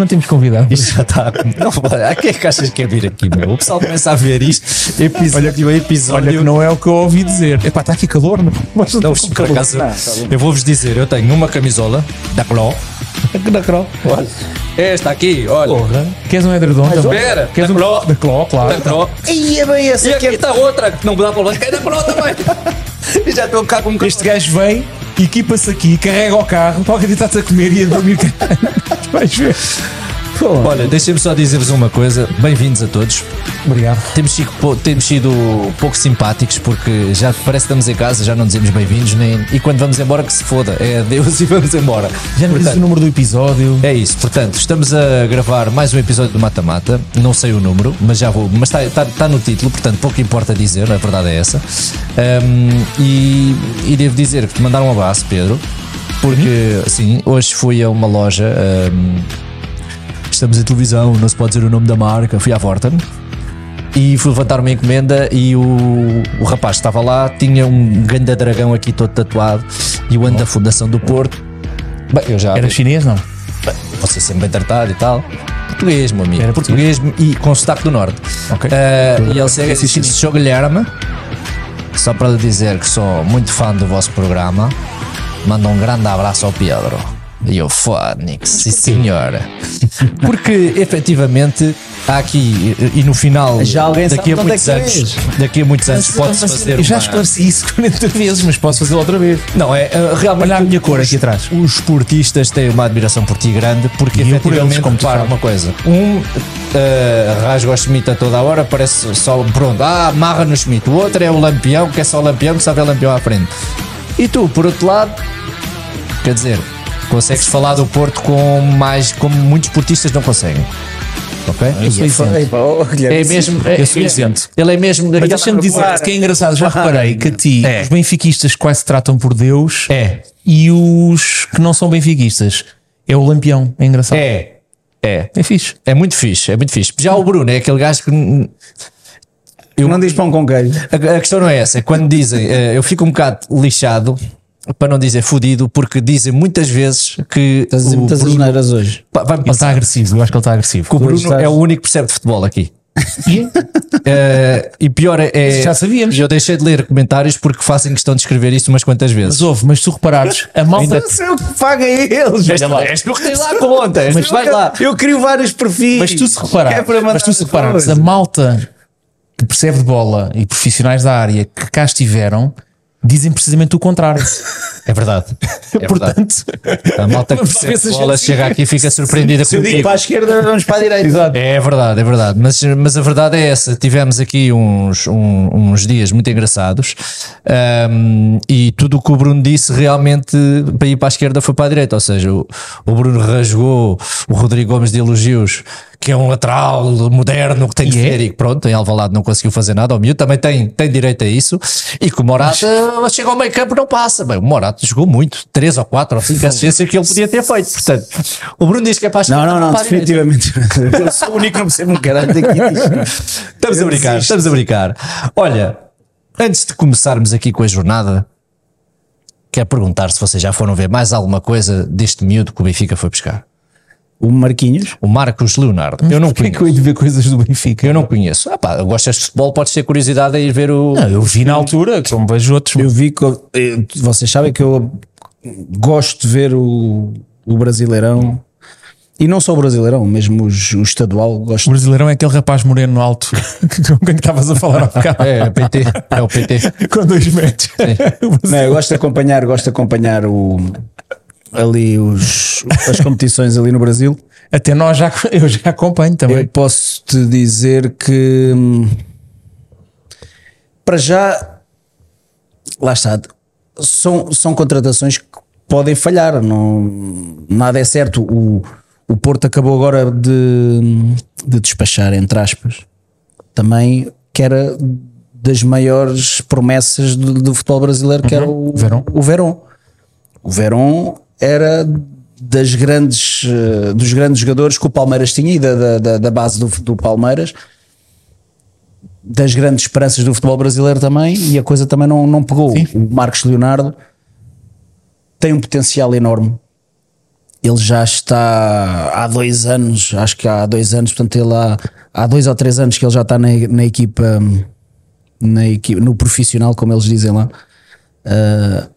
Não temos convidado. Isto já está. Não, a quem é que achas que é vir aqui, meu? O pessoal começa a ver isto. Episódio, olha, episódio. Olha que não é o que eu ouvi dizer. Epá, está aqui calor, não? Mas Não, por acaso, eu vou-vos dizer, eu tenho uma camisola da Cló. da Cro. Esta aqui, olha. Porra. Queres um edredom também? Espera, Queres da um Cló. Da Cló, claro. Da Cló. E é bem essa E que aqui é. está outra que não dá para que é da Cló também. E já estou cá com um Este gajo vem, equipa-se aqui, carrega o carro, para acreditar-te a comer e a dormir. Vais ver. Olha, deixem-me só dizer-vos uma coisa. Bem-vindos a todos. Obrigado. Temos sido, temos sido pouco simpáticos porque já parece que estamos em casa, já não dizemos bem-vindos, nem. E quando vamos embora, que se foda. É adeus e vamos embora. Já não dizes o número do episódio. É isso, portanto, estamos a gravar mais um episódio do Mata Mata. Não sei o número, mas já vou. Mas está está- está no título, portanto, pouco importa dizer, a verdade é essa. Ahm, e, e devo dizer que te mandaram um abraço, Pedro, porque, sim, hoje fui a uma loja. ahm, estamos em televisão, não se pode dizer o nome da marca. Fui à Vorten. E fui levantar uma encomenda e o, o rapaz que estava lá tinha um grande dragão aqui todo tatuado e o ano da Fundação do Porto. Bem, eu já Era chinês, não? você sempre bem tratado e tal. Português, meu amigo. Era português e com sotaque do norte. Eh, e ele chega e disse: Sou Guilherme, só para lhe dizer que sou muito fã do vosso programa. Manda um grande abraço ao Pedro. E eu, Fónix, sim senhora. Porque efetivamente há aqui, e no final, Já alguém daqui a sabe onde é muitos que anos, daqui a muitos anos, pode-se fazer. Eu já uma- esclareci isso 40 vezes, mas posso fazê-lo outra vez. Não, é eh, realmente. Olha a minha cor aqui atrás. Os esportistas têm uma admiração por ti grande porque E por efetivamente sabes. uma coisa. Um eh, rasga o Schmidt a toda a hora, parece só pronto, ah, amarra no Schmidt. O outro é o lampião, que é só o lampião, que sabe é lampião à frente. E tu, por outro lado, quer dizer, consegues falar do Porto com mais, como muitos esportistas não conseguem. Ok? Eu sou isento. Oh, É mesmo. É, Eu sou isento. Ele é mesmo. Mas deixa-me dizer que é engraçado, já reparei que a ti, É. os benfiquistas quase se tratam por Deus É. e os que não são benfiquistas é o lampião. É engraçado. É. É. É fixe. É muito fixe, é muito fixe. Já o Bruno é aquele gajo que não diz pão com queijo. A, a questão não é essa, é quando dizem, eh, eu fico um bocado lixado, para não dizer fudido, porque dizem muitas vezes que Estás a dizer muitas Bruno asneiras hoje. vai-me Ele está agressivo, eu acho que ele está agressivo. Que o Bruno estás- é o único que percebe de futebol aqui. Eh, e pior é, é- Já sabíamos. Eu deixei de ler comentários porque fazem questão de escrever isso umas quantas vezes. Mas ouve, mas se tu reparares, a malta. Sei o que paga eles. És tu que tens lá Mas vais lá. Eu crio vários perfis. Mas tu se é reparares, para mandar mas tu se reparares, a malta que percebe de bola e profissionais da área que cá estiveram dizem precisamente o contrário. É verdade. É verdade. Portanto, A malta que se a bola gente- chega aqui e fica surpreendida Se eu digo para a esquerda, vamos para a direita. É verdade, é verdade. Mas, mas a verdade é essa. Tivemos aqui uns, um- uns dias muito engraçados ahm, e tudo o que o Bruno disse realmente para ir para a esquerda foi para a direita. Ou seja, o, o Bruno rasgou o Rodrigo Gomes de elogios, que é um lateral moderno que tem de E é? ser e que pronto, em Alvalade não conseguiu fazer nada. O miúdo também tem, tem direito a isso. E que o Morata chega ao meio campo não passa. Bem, o Morata jogou muito, três ou quatro ou cinco assistências que ele podia ter feito. Portanto, o Bruno diz que é para Não, não, não, definitivamente. Eu sou o único que não percebo um caralho daqui. Estamos a brincar, desisto. estamos a brincar. Olha, antes de começarmos aqui com a jornada, quero perguntar se vocês já foram ver mais alguma coisa deste miúdo que o Benfica foi buscar. O Marquinhos. O Marcos Leonardo. Eu não porquê é que conheço. eu de ver coisas do Benfica? Eu não conheço. Ah pá, gostas de futebol, podes ter curiosidade a ir ver o. Não, eu vi na altura, como vejo outros. Eu vi que. eu- eh, Vocês sabem que eu gosto de ver o, o Brasileirão. E não só o Brasileirão, mesmo os- o estadual. O Gosto. brasileirão é aquele rapaz moreno alto com quem estavas a falar há bocado. É, é o PT. É o PT. Com dois metros. Não, eu gosto de acompanhar, gosto de acompanhar o, ali os, as competições ali no Brasil. Até nós já, eu já acompanho Eu também. posso te dizer que hum, para já lá está são, são contratações que podem falhar não, nada é certo o, o Porto acabou agora de, de despachar entre aspas também que era das maiores promessas do, do futebol brasileiro que era o Verón. o Verón o Verón era das grandes, eh, dos grandes jogadores que o Palmeiras tinha e da, da- da, base do, do Palmeiras, das grandes esperanças do futebol brasileiro também, e a coisa também não, não pegou. O Marcos Leonardo tem um potencial enorme. Ele já está há dois anos, acho que há dois anos, portanto, ele há, há dois ou três anos que ele já está na, na equipa, na equipa, no profissional, como eles dizem lá, Ah,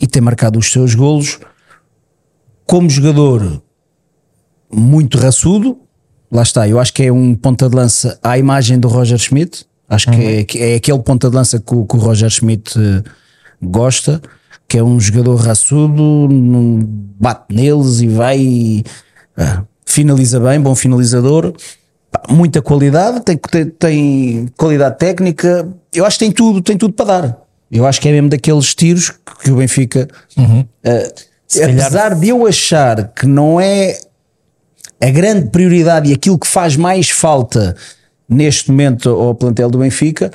e tem marcado os seus golos. Como jogador, muito raçudo, lá está. Eu acho que é um ponta de lança à imagem do Roger Schmidt. Acho que, é, que é aquele ponta de lança que, o- que o Roger Schmidt eh, gosta, que é um jogador raçudo, bate neles e vai e, ah, finaliza bem, bom finalizador. Muita qualidade, tem, tem, tem qualidade técnica. Eu acho que tem tudo, tem tudo para dar. Eu acho que é mesmo daqueles tiros que o Benfica, eh, calhar- apesar de eu achar que não é a grande prioridade e aquilo que faz mais falta neste momento ao plantel do Benfica,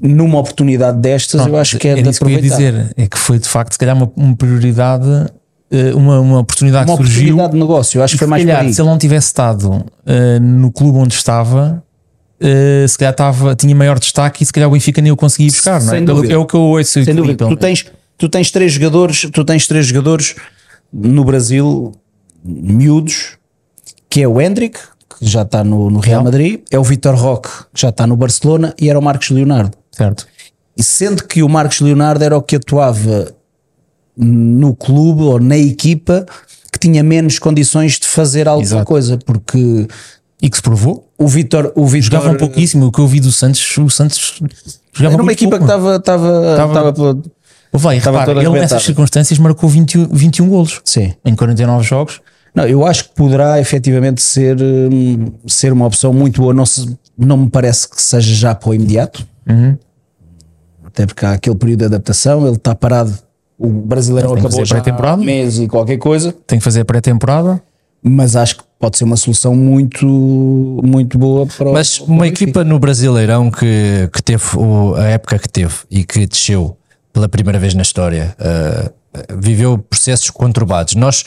numa oportunidade destas, eu acho que é de isso que eu ia aproveitar. dizer. É que foi de facto, se calhar, uma, uma prioridade, eh, uma, uma oportunidade Uma que surgiu. oportunidade de negócio, eu acho que foi mais calhar, se ele não tivesse estado eh, no clube onde estava, eh, se calhar estava, tinha maior destaque e se calhar o Benfica nem o conseguia buscar, não é? Dúvida. é o que eu ouço. Sem dúvida. Tu tens, tu tens três jogadores, tu tens três jogadores no Brasil miúdos, que é o Hendrick, que já está no, no Real. Madrid, é o Vitor Roque, que já está no Barcelona, e era o Marcos Leonardo. Certo. E sendo que o Marcos Leonardo era o que atuava no clube ou na equipa que tinha menos condições de fazer alguma Exato. coisa, porque E que se provou. o Vitor o Vitor Jogava um pouquíssimo. O que eu vi do Santos, o Santos jogava era uma equipa pouco. que estava estava Estava repara, ele nessas circunstâncias marcou 21, 21 golos sim. em 49 jogos. Não, eu acho que poderá efetivamente ser, hum, ser uma opção muito boa. Não, se- não me parece que seja já para o imediato, Uhum. até porque há aquele período de adaptação. Ele está parado. O brasileirão Tem que acabou fazer já há pré-temporada. mês e qualquer coisa, Tem que fazer a pré-temporada. mas acho que pode ser uma solução muito, muito boa para o Mas para o uma Benfica. equipa no Brasileirão que, que teve o- a época que teve e que desceu pela primeira vez na história, uh, viveu processos conturbados. Nós,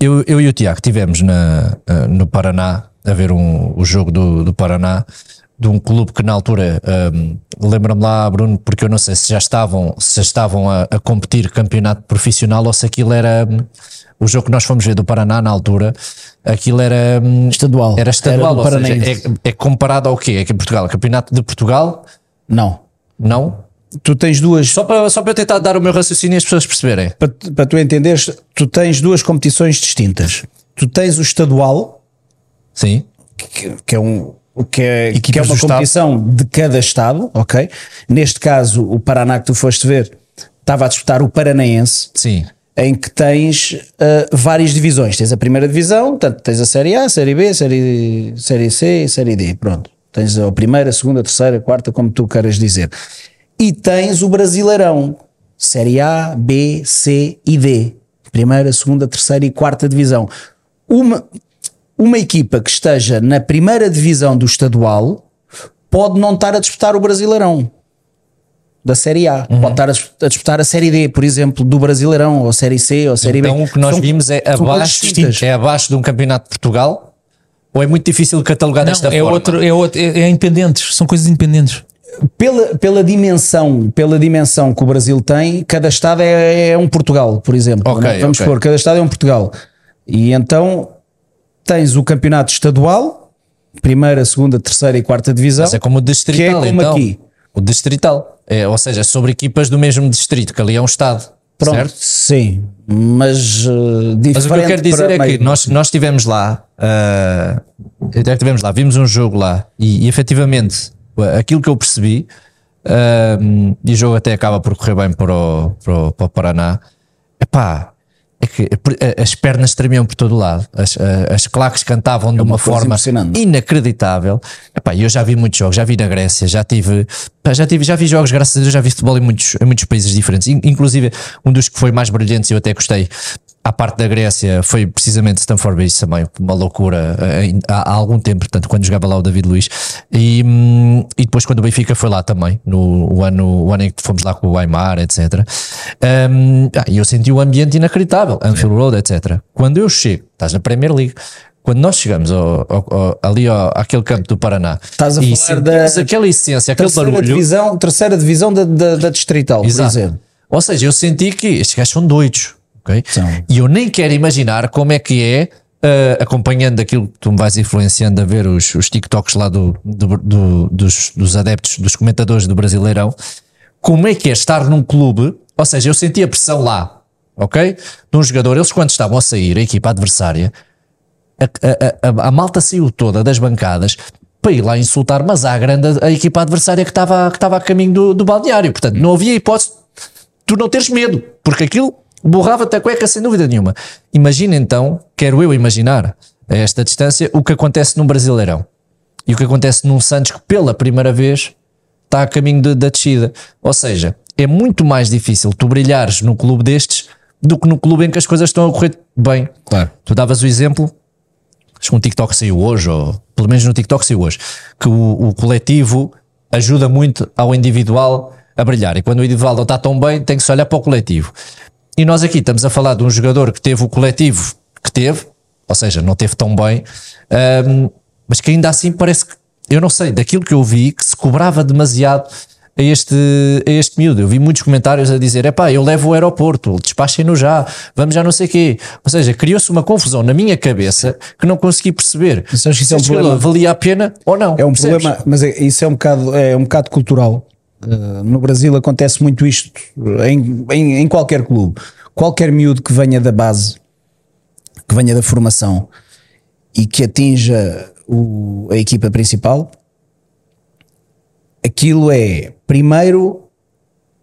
eu, eu e o Tiago, tivemos na, uh, no Paraná a ver um, o jogo do, do Paraná. De um clube que na altura, um, lembra-me lá, Bruno, porque eu não sei se já estavam, se já estavam a, a competir campeonato profissional ou se aquilo era um, o jogo que nós fomos ver do Paraná na altura, aquilo era um, Estadual. era estadual, Era do ou seja, é, é comparado ao quê? É que em Portugal, Campeonato de Portugal? Não. Não? Tu tens duas. Só para, só para eu tentar dar o meu raciocínio e as pessoas perceberem. Para, para tu entenderes, tu tens duas competições distintas. Tu tens o estadual, Sim. que, que é um que é, que é uma do Estado. competição de cada estado, ok? Neste caso, o Paraná que tu foste ver estava a disputar o Paranaense, Sim. em que tens ah, várias divisões. Tens a primeira divisão, portanto, tens a Série A, Série B, Série, série C e Série D. Pronto. Tens a primeira, segunda, terceira, quarta, como tu queiras dizer. E tens o Brasileirão, Série A, B, C e D. Primeira, segunda, terceira e quarta divisão. Uma, uma equipa que esteja na primeira divisão do estadual pode não estar a disputar o Brasileirão da Série A. Uhum. Pode estar a dis- a disputar a Série D, por exemplo, do Brasileirão, ou Série C, ou Série Então B. o que nós São- vimos é abaixo, é abaixo de um Campeonato de Portugal? Ou é muito difícil catalogar Não, desta é, forma? outro, é, outro, é, é independentes, são coisas independentes. Pela, pela dimensão, pela dimensão que o Brasil tem, cada estado é, é um Portugal, por exemplo. Ok, Não é? Vamos ok. pôr, cada estado é um Portugal. E então tens o campeonato estadual, primeira, segunda, terceira e quarta divisão. Mas é como o distrital, Que é como então. aqui. O distrital. É, ou seja, sobre equipas do mesmo distrito, que ali é um Estado. Pronto, Certo? sim, mas uh. Mas o que eu quero dizer é que nós, nós estivemos lá, estivemos lá, vimos um jogo lá e, e efetivamente aquilo que eu percebi, ah, e o jogo até acaba por correr bem para o, para o, para o Paraná, epá, é que as pernas tremiam por todo lado, as, as claques cantavam de uma, É forma inacreditável. Epá, eu já vi muitos jogos, já vi na Grécia, já tive, já tive, já vi jogos, graças a Deus, já vi futebol em muitos, em muitos países diferentes, In- inclusive um dos que foi mais brilhantes e eu até gostei à parte da Grécia foi precisamente Stanford Bridge também, uma loucura eh, há, algum tempo, portanto, quando jogava lá o David Luiz. E, hum, e depois, quando o Benfica foi lá também, no o ano, o ano em que fomos lá com o Aymar, etc. Um, ah, e eu senti o ambiente inacreditável, Anfield Road, etc. Quando eu chego, estás na Premier League. Quando nós chegamos ao, ao, ao, ali ao, àquele campo do Paraná Estás a e falar da aquela essência, aquele barulho, divisão, terceira divisão da, da, da Distrital, por Exato. exemplo. Ou seja, eu senti que estes gajos são doidos. São. E eu nem quero imaginar como é que é, eh, acompanhando aquilo que tu me vais influenciando a ver os, os TikToks lá do, do- do- dos, dos adeptos, dos comentadores do Brasileirão, como é que é estar num clube, ou seja, eu senti a pressão lá, ok? De um jogador, eles quando estavam a sair, a equipa adversária, a, a- a- a malta saiu toda das bancadas para ir lá insultar, mas à grande a equipa adversária que estava, que estava a caminho do, do balneário. Portanto, não havia hipótese de tu não teres medo, porque aquilo borrava-te a cueca sem dúvida nenhuma. Imagina então, quero eu imaginar a esta distância, o que acontece num Brasileirão e o que acontece num Santos que pela primeira vez está a caminho de- da descida. Ou seja, é muito mais difícil tu brilhares no clube destes do que no clube em que as coisas estão a correr bem. Claro. Tu davas o exemplo, acho que um TikTok saiu hoje, ou pelo menos no TikTok saiu hoje, que o, o coletivo ajuda muito ao individual a brilhar. E quando o individual não está tão bem, tem que se olhar para o coletivo. E nós aqui estamos a falar de um jogador que teve o coletivo que teve, ou seja, não teve tão bem, ahm, mas que ainda assim parece que, eu não sei, daquilo que eu vi, que se cobrava demasiado a este, a este miúdo. Eu vi muitos comentários a dizer: epá, eu levo o aeroporto, despachem-no já, vamos já não sei quê. Ou seja, criou-se uma confusão na minha cabeça que não consegui perceber isso se é um problema. valia a pena ou não. É um percebes? problema, mas é- isso é um bocado, é um bocado cultural. Uh, no Brasil acontece muito isto em, em, em qualquer clube. Qualquer miúdo que venha da base, que venha da formação e que atinja o- a equipa principal, aquilo é primeiro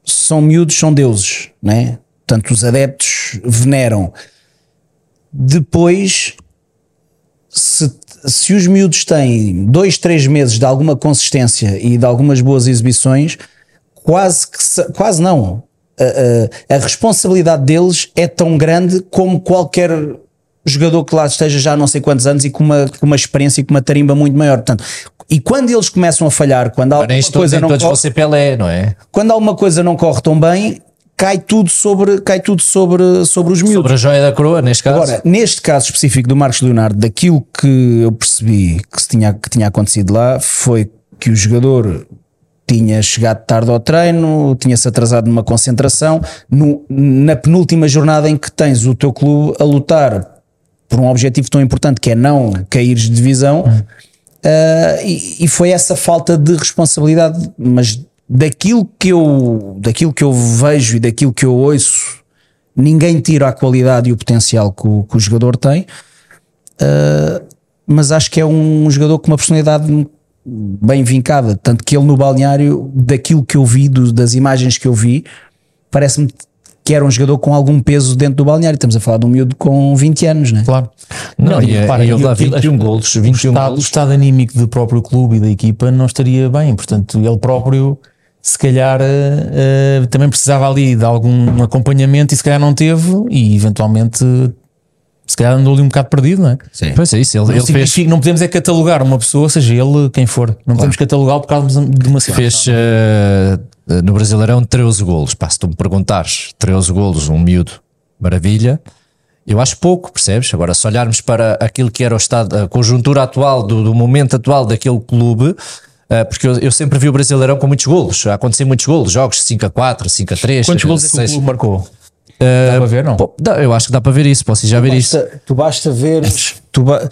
são miúdos, são deuses, né? Portanto, os adeptos veneram. Depois se, se os miúdos têm dois, três meses de alguma consistência e de algumas boas exibições, quase que se- quase não. A, a- a responsabilidade deles é tão grande como qualquer jogador que lá esteja já há não sei quantos anos e com uma, com uma experiência e com uma tarimba muito maior. Portanto, e quando eles começam a falhar, quando alguma coisa não corre, Pelé, não é? quando alguma coisa não corre tão bem, cai tudo sobre, cai tudo sobre, sobre os miúdos. Sobre a joia da coroa, neste caso. Agora, neste caso específico do Marcos Leonardo, daquilo que eu percebi que, tinha, que tinha acontecido lá foi que o jogador tinha chegado tarde ao treino, tinha-se atrasado numa concentração, no- na penúltima jornada em que tens o teu clube a lutar por um objetivo tão importante que é não caíres de divisão, ah, e, e foi essa falta de responsabilidade, mas daquilo que eu daquilo que eu vejo e daquilo que eu ouço ninguém tira a qualidade e o potencial que o, que o jogador tem, uh, mas acho que é um jogador com uma personalidade bem vincada. Tanto que ele no balneário, daquilo que eu vi, do- das imagens que eu vi, parece-me que era um jogador com algum peso dentro do balneário. Estamos a falar de um miúdo com 20 anos, né? Claro. Não, e é- repara, e ele dá aquilo- 21 golos, o 21 estado, o golos. estado anímico do próprio clube e da equipa não estaria bem. Portanto, ele próprio, se calhar, eh, também precisava ali de algum acompanhamento e se calhar não teve e eventualmente se calhar andou ali um bocado perdido, não é? Pois é isso, ele, Não, ele fez, não podemos é catalogar uma pessoa, seja ele quem for. Não podemos catalogá-lo por causa de uma situação. fez eh, no Brasileirão 13 golos. Pá, se tu me perguntares 13 golos, um miúdo, maravilha. Eu acho pouco, percebes? Agora, se olharmos para aquilo que era o estado, a conjuntura atual, do, do momento atual daquele clube, porque eu, eu sempre vi o Brasileirão com muitos golos, a acontecer muitos golos, jogos 5 a 4, 5 a 3. Quantos gols é que o 6. clube marcou? Dá para ver, não? Pô, dá- eu acho que dá para ver isso, posso já ver isso. Basta- tu basta ver. Tu ba-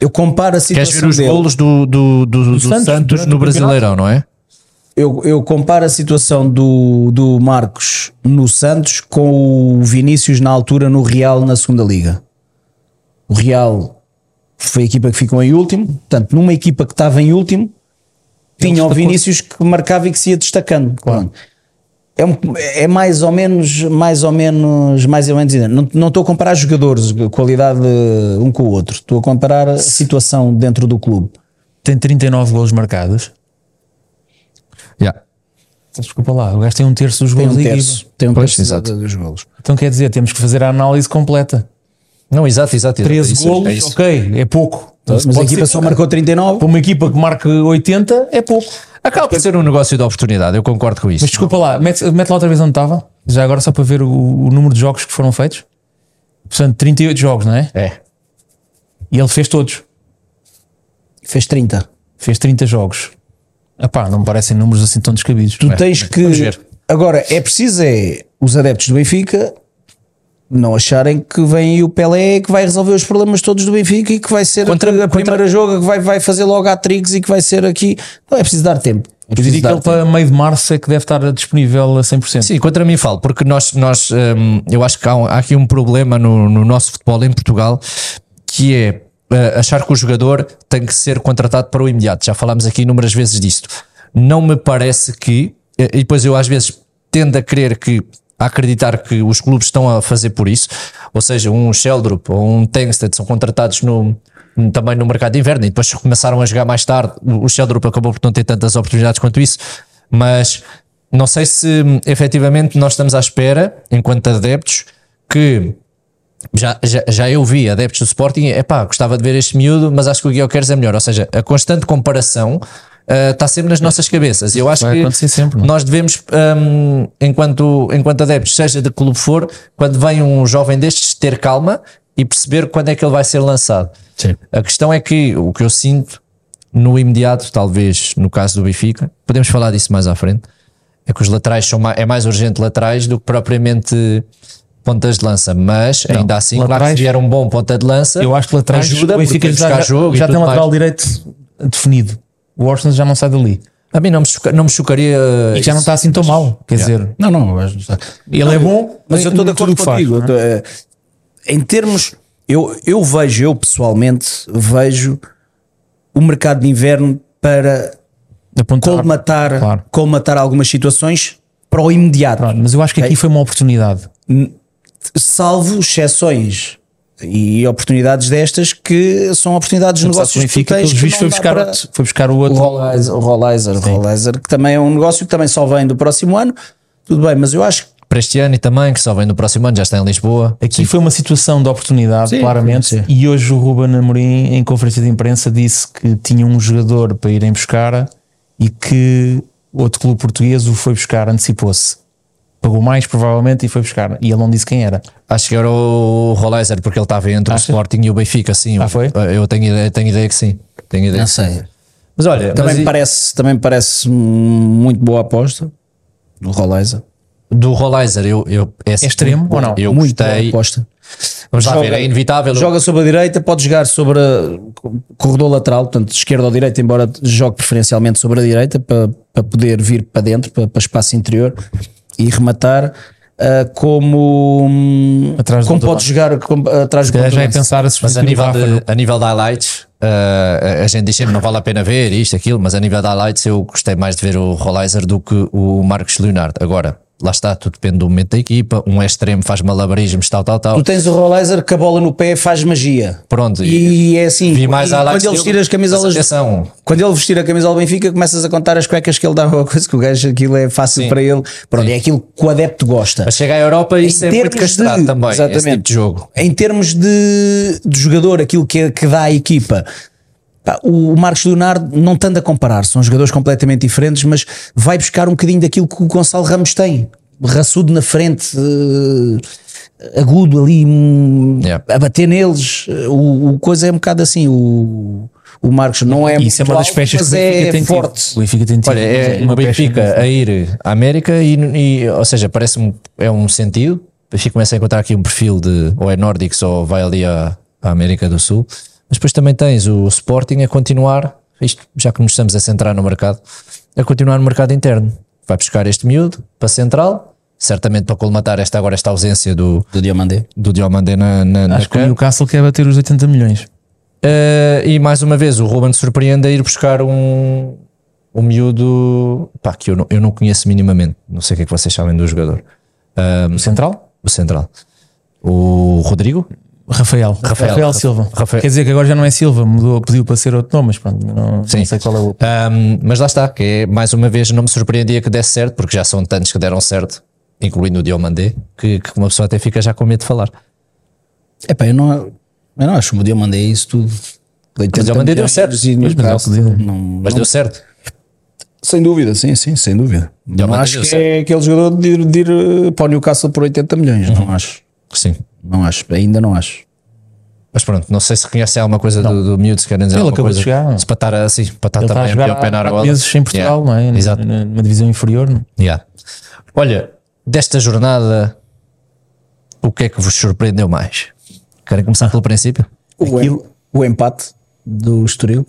eu comparo a Queres situação ver os dele. golos do, do, do, do Santos, Santos, durante no Brasileirão, não é? Eu, eu comparo a situação do, do Marcos no Santos com o Vinícius na altura no Real na segunda Liga. O Real foi a equipa que ficou em último, portanto, numa equipa que estava em último, tinha o. Vinícius que marcava e que se ia destacando. Pronto. É, é mais ou menos, mais ou menos, mais ou menos. Não, não estou a comparar jogadores, qualidade um com o outro. Estou a comparar a situação dentro do clube. Tem 39 gols marcados. Yeah. Desculpa lá, o gajo tem um terço dos Tem gols um terço, tem um Pois, terço exato. dos golos. Então quer dizer, temos que fazer a análise completa. Não, exato, exato. 13 isso, golos, é isso. ok, é pouco. Mas a equipa ser- só marcou 39. Para uma equipa que marca 80 é pouco. Acaba por ser um negócio de oportunidade, eu concordo com isso. Mas desculpa lá, mete, mete lá outra vez onde estava, já agora só para ver o, o número de jogos que foram feitos. Portanto, 38 jogos, não é? É. E ele fez todos. Fez 30. Fez 30 jogos. Epá, não me parecem números assim tão descabidos. Tu tens que. Agora, é preciso é os adeptos do Benfica não acharem que vem o Pelé que vai resolver os problemas todos do Benfica e que vai ser Contra- a primeira jogo que vai, vai fazer logo a tricks e que vai ser aqui. Não é preciso dar tempo. É Eu preciso diria que dar ele para meio de março é que deve estar disponível a 100%. Sim, contra mim falo, porque nós, nós hum, eu acho que há, um- há aqui um problema no, no nosso futebol em Portugal que é eh, achar que o jogador tem que ser contratado para o imediato. Já falámos aqui inúmeras vezes disto. Não me parece que, eh, e depois eu às vezes tendo a crer que, a acreditar que os clubes estão a fazer por isso, ou seja, um Sheldrup ou um Tengsted são contratados no, também no mercado de inverno e depois começaram a jogar mais tarde. O Sheldrup acabou por não ter tantas oportunidades quanto isso, mas não sei se hum, efetivamente nós estamos à espera, enquanto adeptos, que já, já, já eu vi adeptos do Sporting, epá, gostava de ver este miúdo, mas acho que o Guilherme é melhor. Ou seja, a constante comparação ah, está sempre nas nossas cabeças. Eu acho que sempre, não é? nós devemos, hum, enquanto, enquanto adeptos, seja de clube for, quando vem um jovem destes, ter calma e perceber quando é que ele vai ser lançado. Sim. A questão é que o que eu sinto no imediato, talvez no caso do Benfica, podemos falar disso mais à frente, é que os laterais são mais, é mais urgente laterais do que propriamente pontas de lança, mas ainda assim, claro laterais- se vier um bom ponta de lança, Eu acho que laterais ajuda o Benfica já, buscar já, jogo e já tem mais. lateral direito definido. O Washington já não sai dali. A mim não me, choca- não me chocaria. E já não está assim tão mal. Quer dizer, Não, não, mas- ele é bom, Mas eu estou de acordo faz, contigo. não é? Eh, Em termos, eu, eu vejo, eu pessoalmente vejo o mercado de inverno para Apontar. colmatar, Claro. colmatar algumas situações para o imediato. Mas eu acho que aqui foi uma oportunidade. Salvo exceções e oportunidades destas que são oportunidades de negócios que tu tens que foi buscar, para- outro, foi buscar o o outro. Rollizer, o Rollizer, o Rollizer, que também é um negócio que também só vem do próximo ano. Tudo bem, mas eu acho que Para este ano e também, que só vem no próximo ano, já está em Lisboa. Aqui foi uma situação de oportunidade, Sim, claramente. sim. E hoje o Ruben Amorim, em conferência de imprensa, disse que tinha um jogador para irem buscar e que outro clube português o foi buscar, antecipou-se. Pagou mais, provavelmente, e foi buscar. E ele não disse quem era. Acho que era o Rollizer, porque ele estava entre Acha? o Sporting e o Benfica, sim. Ah, foi? Eu tenho ideia, tenho ideia que sim. Tenho ideia. não sei. Mas olha, Também mas me e- parece, também parece muito boa aposta do Rollizer. do Rollizer, eu, eu, é, extremo ou não? Eu muito boa gostei. aposta. Vamos lá Joga- ver, é inevitável. Joga sobre a direita, pode jogar sobre a corredor lateral, portanto, esquerda ou direita, embora jogue preferencialmente sobre a direita para, para poder vir para dentro, para, para espaço interior e rematar. ah, como hum, Atrás como pode jogar como, atrás do lança. pensar a Mas a nível, de, a nível de highlights, uh, a gente diz sempre não vale a pena ver isto, aquilo, mas a nível de highlights eu gostei mais de ver o Rollizer do que o Marcos Leonardo. Agora, lá está, tudo depende do momento da equipa. Um é extremo, faz malabarismos, tal, tal, tal. Tu tens o Rollizer que a bola no pé faz magia. Pronto, E é assim, vi mais e quando ele vestir as camisolas atenção, Quando ele vestir a camisola do Benfica, começas a contar as cuecas que ele dá uma coisa que o gajo aquilo é fácil Sim. para ele. Pronto, é aquilo que o adepto gosta. Mas chega à Europa e isso é muito castrado de- também, esse tipo de jogo. Em termos de, de jogador, aquilo que, que dá à equipa. Pá, O Marcos Leonardo não tanto a comparar, são jogadores completamente diferentes, mas vai buscar um bocadinho daquilo que o Gonçalo Ramos tem. Raçudo na frente, eh, agudo ali, hum, Yeah. a bater neles. O, o coisa é um bocado assim. O, o Marcos não é isso é uma das peças mas que o Benfica é tem tido. forte. O Benfica tem tido Olha, é uma Benfica a ir à América e, e- ou seja, parece-me é um sentido. O Benfica começa a encontrar aqui um perfil de ou é Nordics ou vai ali à, à América do Sul. Mas depois também tens o Sporting a continuar, isto já que nos estamos a centrar no mercado, a continuar no mercado interno. Vai buscar este miúdo para a central, certamente para colmatar esta agora esta ausência do, Do Diamandé. do Diomandé na, na, na Acho que o. Newcastle quer bater os 80 milhões. Uh, e mais uma vez o Ruben surpreende a ir buscar um, um miúdo pá, que eu não, eu não conheço minimamente. Não sei o que é que vocês sabem do jogador. O Central? O central. O Rodrigo? Rafael. Rafael, Rafael. Silva. Rafael. Quer dizer que agora já não é Silva, mudou, pediu para ser outro nome, mas pronto, não, Sim. não sei qual é o. Um, mas lá está, que é, mais uma vez não me surpreendia que desse certo, porque já são tantos que deram certo, incluindo o Diomandé, que, que uma pessoa até fica já com medo de falar. Epá, eu não, eu não acho que o dia mandei isso tudo. 80 Diomandé deu certo. e Mas, é o Newcastle, dizem. não- Mas não- deu certo. Sem dúvida, sim, sim, sem dúvida. Não Diomandé acho deu que certo. é aquele jogador de ir, de ir eh, para o Newcastle por 80 milhões, não acho. Sim. Não acho, ainda não acho. Mas pronto, não sei se reconhecem alguma coisa do, do miúdo, se querem dizer Ele alguma acabou de coisa. chegar. Se para estar assim, para estar Ele está a também jogar há argola. meses em Portugal, Yeah. não é? Exato. Numa divisão inferior. não? Yeah. Olha, desta jornada, o que é que vos surpreendeu mais? Querem começar pelo princípio? O, em- o empate do Estoril.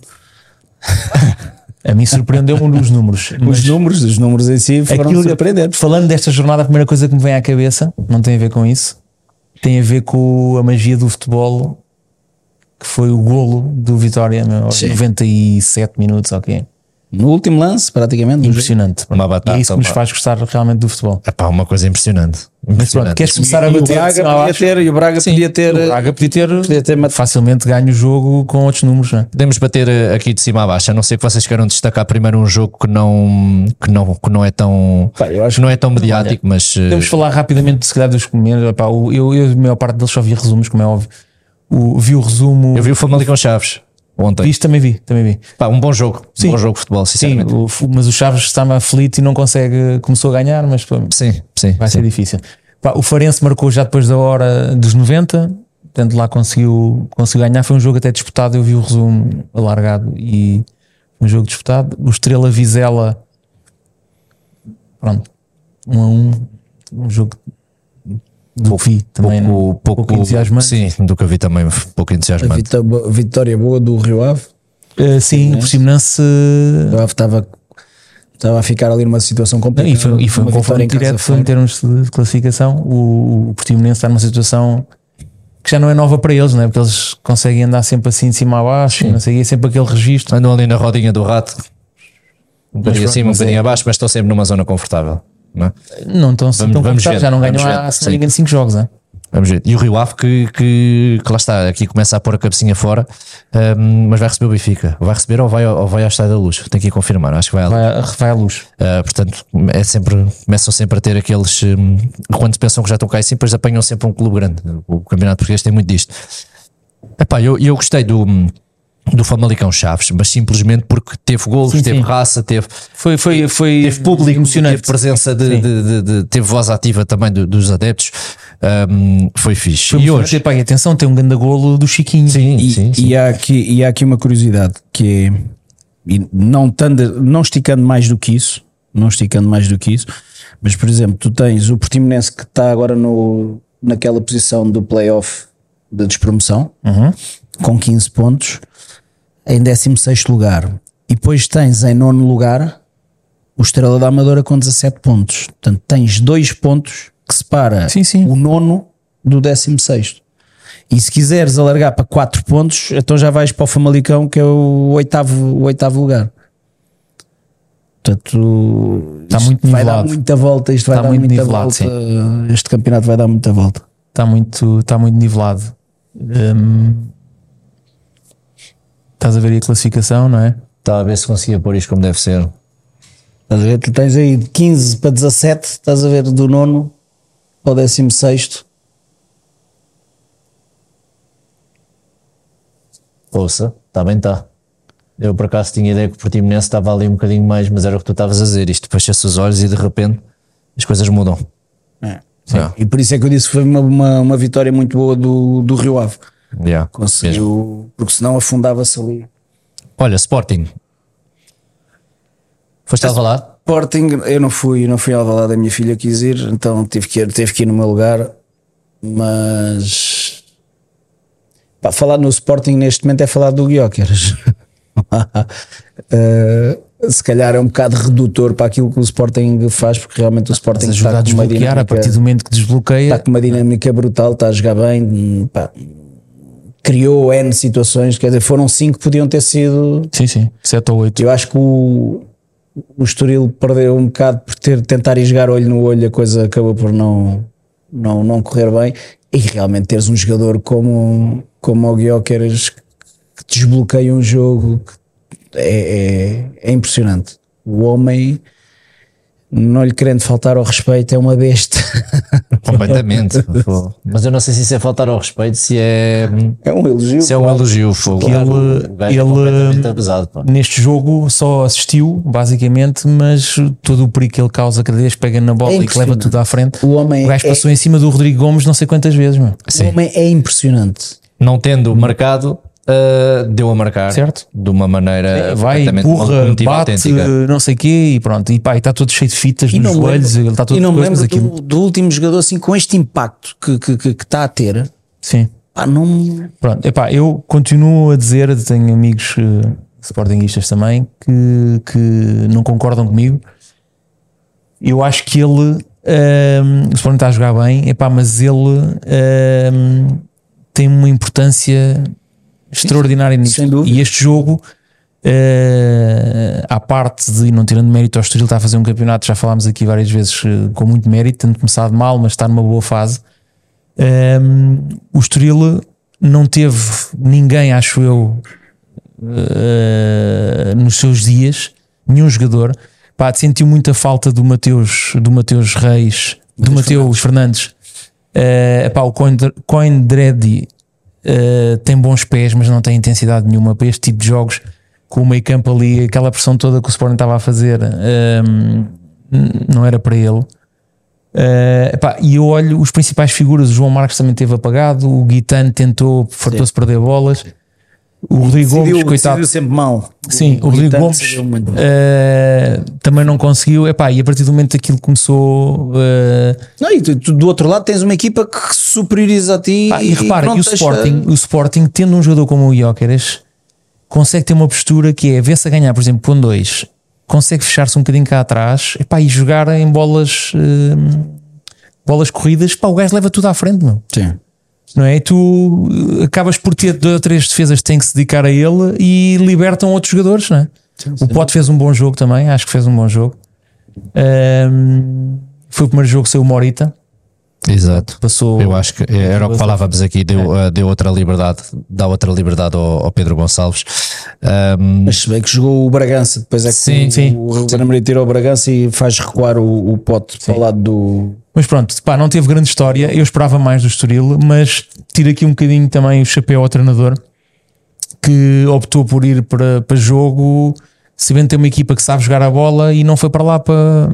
A mim surpreendeu-me os números. Os números, os números em si foram aquilo- surpreendentes. Falando desta jornada, a primeira coisa que me vem à cabeça, não tem a ver com isso, tem a ver com a magia do futebol, que foi o golo do Vitória aos Sim. 97 minutos, ok? No último lance, praticamente. Impressionante. Uma E batata, é isso que nos pá. faz gostar realmente do futebol. É pá, uma coisa impressionante. Mas pronto, queres começar a E o bater Braga de cima a podia ter, e o Braga podia ter. O Braga podia ter, podia ter facilmente ganho o jogo com outros números, não é? Podemos bater eh, aqui de cima a baixo, a não ser que vocês queiram destacar primeiro um jogo que não, que não, que não é tão Pá, eu acho que não é tão mediático, mas eh, Podemos falar rapidamente, se calhar, dos comentários. Epá, o- Eu, eu, a maior parte deles só vi resumos, como é óbvio. O, vi o resumo. eu vi o Famalicão Chaves ontem. Isto também vi, também vi. Pá, um bom jogo, Sim. um bom jogo de futebol, Sim, sinceramente. o- mas o Chaves estava aflito e não consegue, começou a ganhar, mas pô, Sim, sim. vai sim. ser difícil. Pá, o Farense marcou já depois da hora dos 90, portanto lá conseguiu, conseguiu ganhar. Foi um jogo até disputado, eu vi o resumo alargado e um jogo disputado. O Estrela Vizela, pronto, um a um, um jogo do que vi também. não- pouco, pouco, pouco entusiasmante. Sim, do que eu vi também, pouco A entusiasmante. vita- vitória boa do Rio Ave. Uh, sim, o Portimonense O Rio Ave estava, estava a ficar ali numa situação Não, complicada. e foi, e foi um confronto direto em termos de classificação. O, o Portimonense está numa situação que já não é nova para eles, não é? Porque eles conseguem andar sempre assim de cima a baixo, não sei, é sempre aquele registro. Andam ali na rodinha do rato, um bocadinho acima, um bocadinho é- abaixo, mas estão sempre numa zona confortável. Não é? Não estão assim tão vamos ver, já não ganham há, se sim. não me engano, 5 jogos, não é? Vamos ver. E o Rio Ave que, que, que lá está, aqui começa a pôr a cabecinha fora, hum, mas vai receber o Benfica. Vai receber ou vai, ou vai ao Estádio da Luz? Tenho que ir confirmar, acho que vai à Vai, a- vai à luz. Uh, portanto, é sempre, começam sempre a ter aqueles. hum, quando pensam que já estão cá em cima, depois apanham sempre um clube grande. O campeonato português tem muito disto. Epá, eu, eu gostei do, do Famalicão Chaves, mas simplesmente porque teve golos, Sim, teve sim. raça, teve, Foi, foi, foi teve público, emocionante. teve presença, de, de- de- de- teve voz ativa também do- dos adeptos. Um, foi fixe. Foi e hoje. Epá, e atenção, tem um grande golo do Chiquinho. Sim, E, sim, sim. e há aqui, e há aqui uma curiosidade que é, e não, tando, não esticando mais do que isso, não esticando mais do que isso, mas por exemplo, tu tens o Portimonense que está agora no, naquela posição do playoff de despromoção, com 15 pontos, em 16 lugar, e depois tens em nono lugar o Estrela da Amadora com 17 pontos. Portanto, tens dois pontos que separa Sim, sim. o nono do 16. E se quiseres alargar para 4 pontos, então já vais para o Famalicão, que é o oitavo, o oitavo lugar. Portanto, Está muito vai dar nivelado. muita volta. Isto vai Está dar muito muita nivelado, volta. Este campeonato vai dar muita volta. Está muito, está muito nivelado. Hum, estás a ver aí a classificação, não é? Estava a ver se conseguia pôr isto como deve ser. Estás a ver? Tu tens aí de 15 para 17, estás a ver do nono ao 16. Ouça, está bem, está. Eu por acaso tinha ideia que o Portimonense estava ali um bocadinho mais, mas era o que tu estavas a dizer. Isto fecha-se os olhos e de repente as coisas mudam. Sim. Ah. E por isso é que eu disse que foi uma, uma, uma vitória muito boa do, do Rio Ave. Yeah, mesmo. Conseguiu, porque senão afundava-se ali. Olha, Sporting. Foste a falar? Sporting, eu não fui, não fui ao Alvalade, a minha filha quis ir, então tive que ir, teve que ir no meu lugar, mas pá, falar no Sporting neste momento é falar do Guióqueras. Eh, se calhar é um bocado redutor para aquilo que o Sporting faz, porque realmente o Sporting ajuda a está com uma desbloquear a partir do momento que desbloqueia. está com uma dinâmica brutal, está a jogar bem, pá, criou N situações, quer dizer, foram cinco que podiam ter sido Sim, sim, 7 ou 8. eu acho que o, o Estoril perdeu um bocado por ter tentar ir jogar olho no olho, a coisa acabou por não, não, não correr bem e realmente teres um jogador como, como o Guioqueras que desbloqueia um jogo é, é, é impressionante. O homem, não lhe querendo faltar ao respeito, é uma besta. Completamente. Mas eu não sei se isso é faltar ao respeito, se é, É um elogio. se é um elogio. Fogo. Ele- é ele- completamente abusado. Neste jogo só assistiu, basicamente, mas todo o perigo que ele causa cada vez pega na bola É e que leva tudo à frente. O homem O gajo é- passou em cima do Rodrigo Gomes não sei quantas vezes, meu. O homem é impressionante. Não tendo marcado, ah, deu a marcar Certo. de uma maneira Vai, empurra, bate, autêntica. não sei o quê, e pronto. E pá, e está todo cheio de fitas E nos joelhos, lembro, ele está todo e não me lembro aquilo. do, do último jogador assim com este impacto que está que, que, que tá a ter. Sim. Pá, não, Pronto, epá, eu continuo a dizer, tenho amigos eh, sportinguistas também que, que não concordam comigo. Eu acho que ele ehm, o Sporting está a jogar bem, epá, mas ele ehm, tem uma importância extraordinária nisto. sem dúvida. E este jogo, eh, à parte de não tirando mérito ao Estoril, está a fazer um campeonato, já falámos aqui várias vezes eh, com muito mérito, tendo começado mal, mas está numa boa fase. Um, o Estoril não teve ninguém, acho eu, uh, nos seus dias, nenhum jogador. Pá, sentiu muita falta do Mateus, do Mateus Reis, do Mateus Fernandes. Uh, pá, o Coindre- Coindredi uh, tem bons pés, mas não tem intensidade nenhuma para este tipo de jogos. Com o meio campo ali, aquela pressão toda que o Sporting estava a fazer, um, n- não era para ele. Uh, epá, e eu olho os principais figuras, o João Marcos também teve apagado, o Guitano tentou, fartou-se perder bolas, o Rodrigo Gomes, decidiu, coitado, decidiu sempre mal. sim, o, Rodrigo Guitano Gomes uh, também não conseguiu, epá, e a partir do momento que aquilo começou, uh, Não, e tu, tu do outro lado tens uma equipa que superioriza a ti. pá, e repara, pronto, e o Sporting, o Sporting, tendo um jogador como o Jóqueres, consegue ter uma postura que é ver-se a ganhar, por exemplo, com dois, consegue fechar-se um bocadinho cá atrás epá, e jogar em bolas, uh, bolas corridas, pá, o gajo leva tudo à frente, meu. Sim. Não é? E tu uh, acabas por ter dois ou três defesas que têm que se dedicar a ele e libertam outros jogadores, não é? O Pote fez um bom jogo também, acho que fez um bom jogo. Ahm, foi o primeiro jogo que saiu o Morita, Exato. passou. Eu acho que era o que falávamos aqui, deu, eh, deu outra liberdade, dá outra liberdade ao, ao Pedro Gonçalves. Ahm, Mas se bem que jogou o Bragança, depois é que Sim, o, sim. o Ruben Amorim tirou o Bragança e faz recuar o, o pote para o lado do. Mas pronto, pá, não teve grande história. Eu esperava mais do Estoril, mas tiro aqui um bocadinho também o chapéu ao treinador que optou por ir para, para jogo, sabendo ter uma equipa que sabe jogar a bola e não foi para lá para,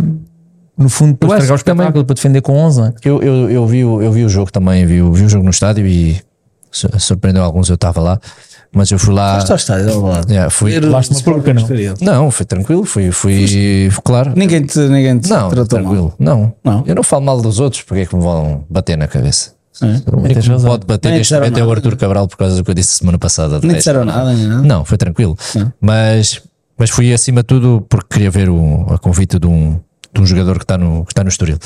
no fundo, para Eu estragar o que também- espetáculo, para defender com 11. não é? eu, eu, eu, vi, o- eu vi o jogo também, vi, o- vi o jogo no estádio e su- surpreendeu alguns, eu estava lá, mas eu fui lá. Está ao estádio, ao lado. Yeah, fui, Levaste uma porca, não? não, foi tranquilo, fui, fui claro. Ninguém te, ninguém te Não, tratou mal. tranquilo. Não. Não? Eu não falo mal dos outros, porque é que me vão bater na cabeça? Razão. pode bater neste momento é o. Arthur Cabral por causa do que eu disse semana passada. Nem disseram nada, nem nada. Não, foi tranquilo. Mas, mas fui acima de tudo porque queria ver o, a convite de um, de um jogador que está no, que está no Estoril.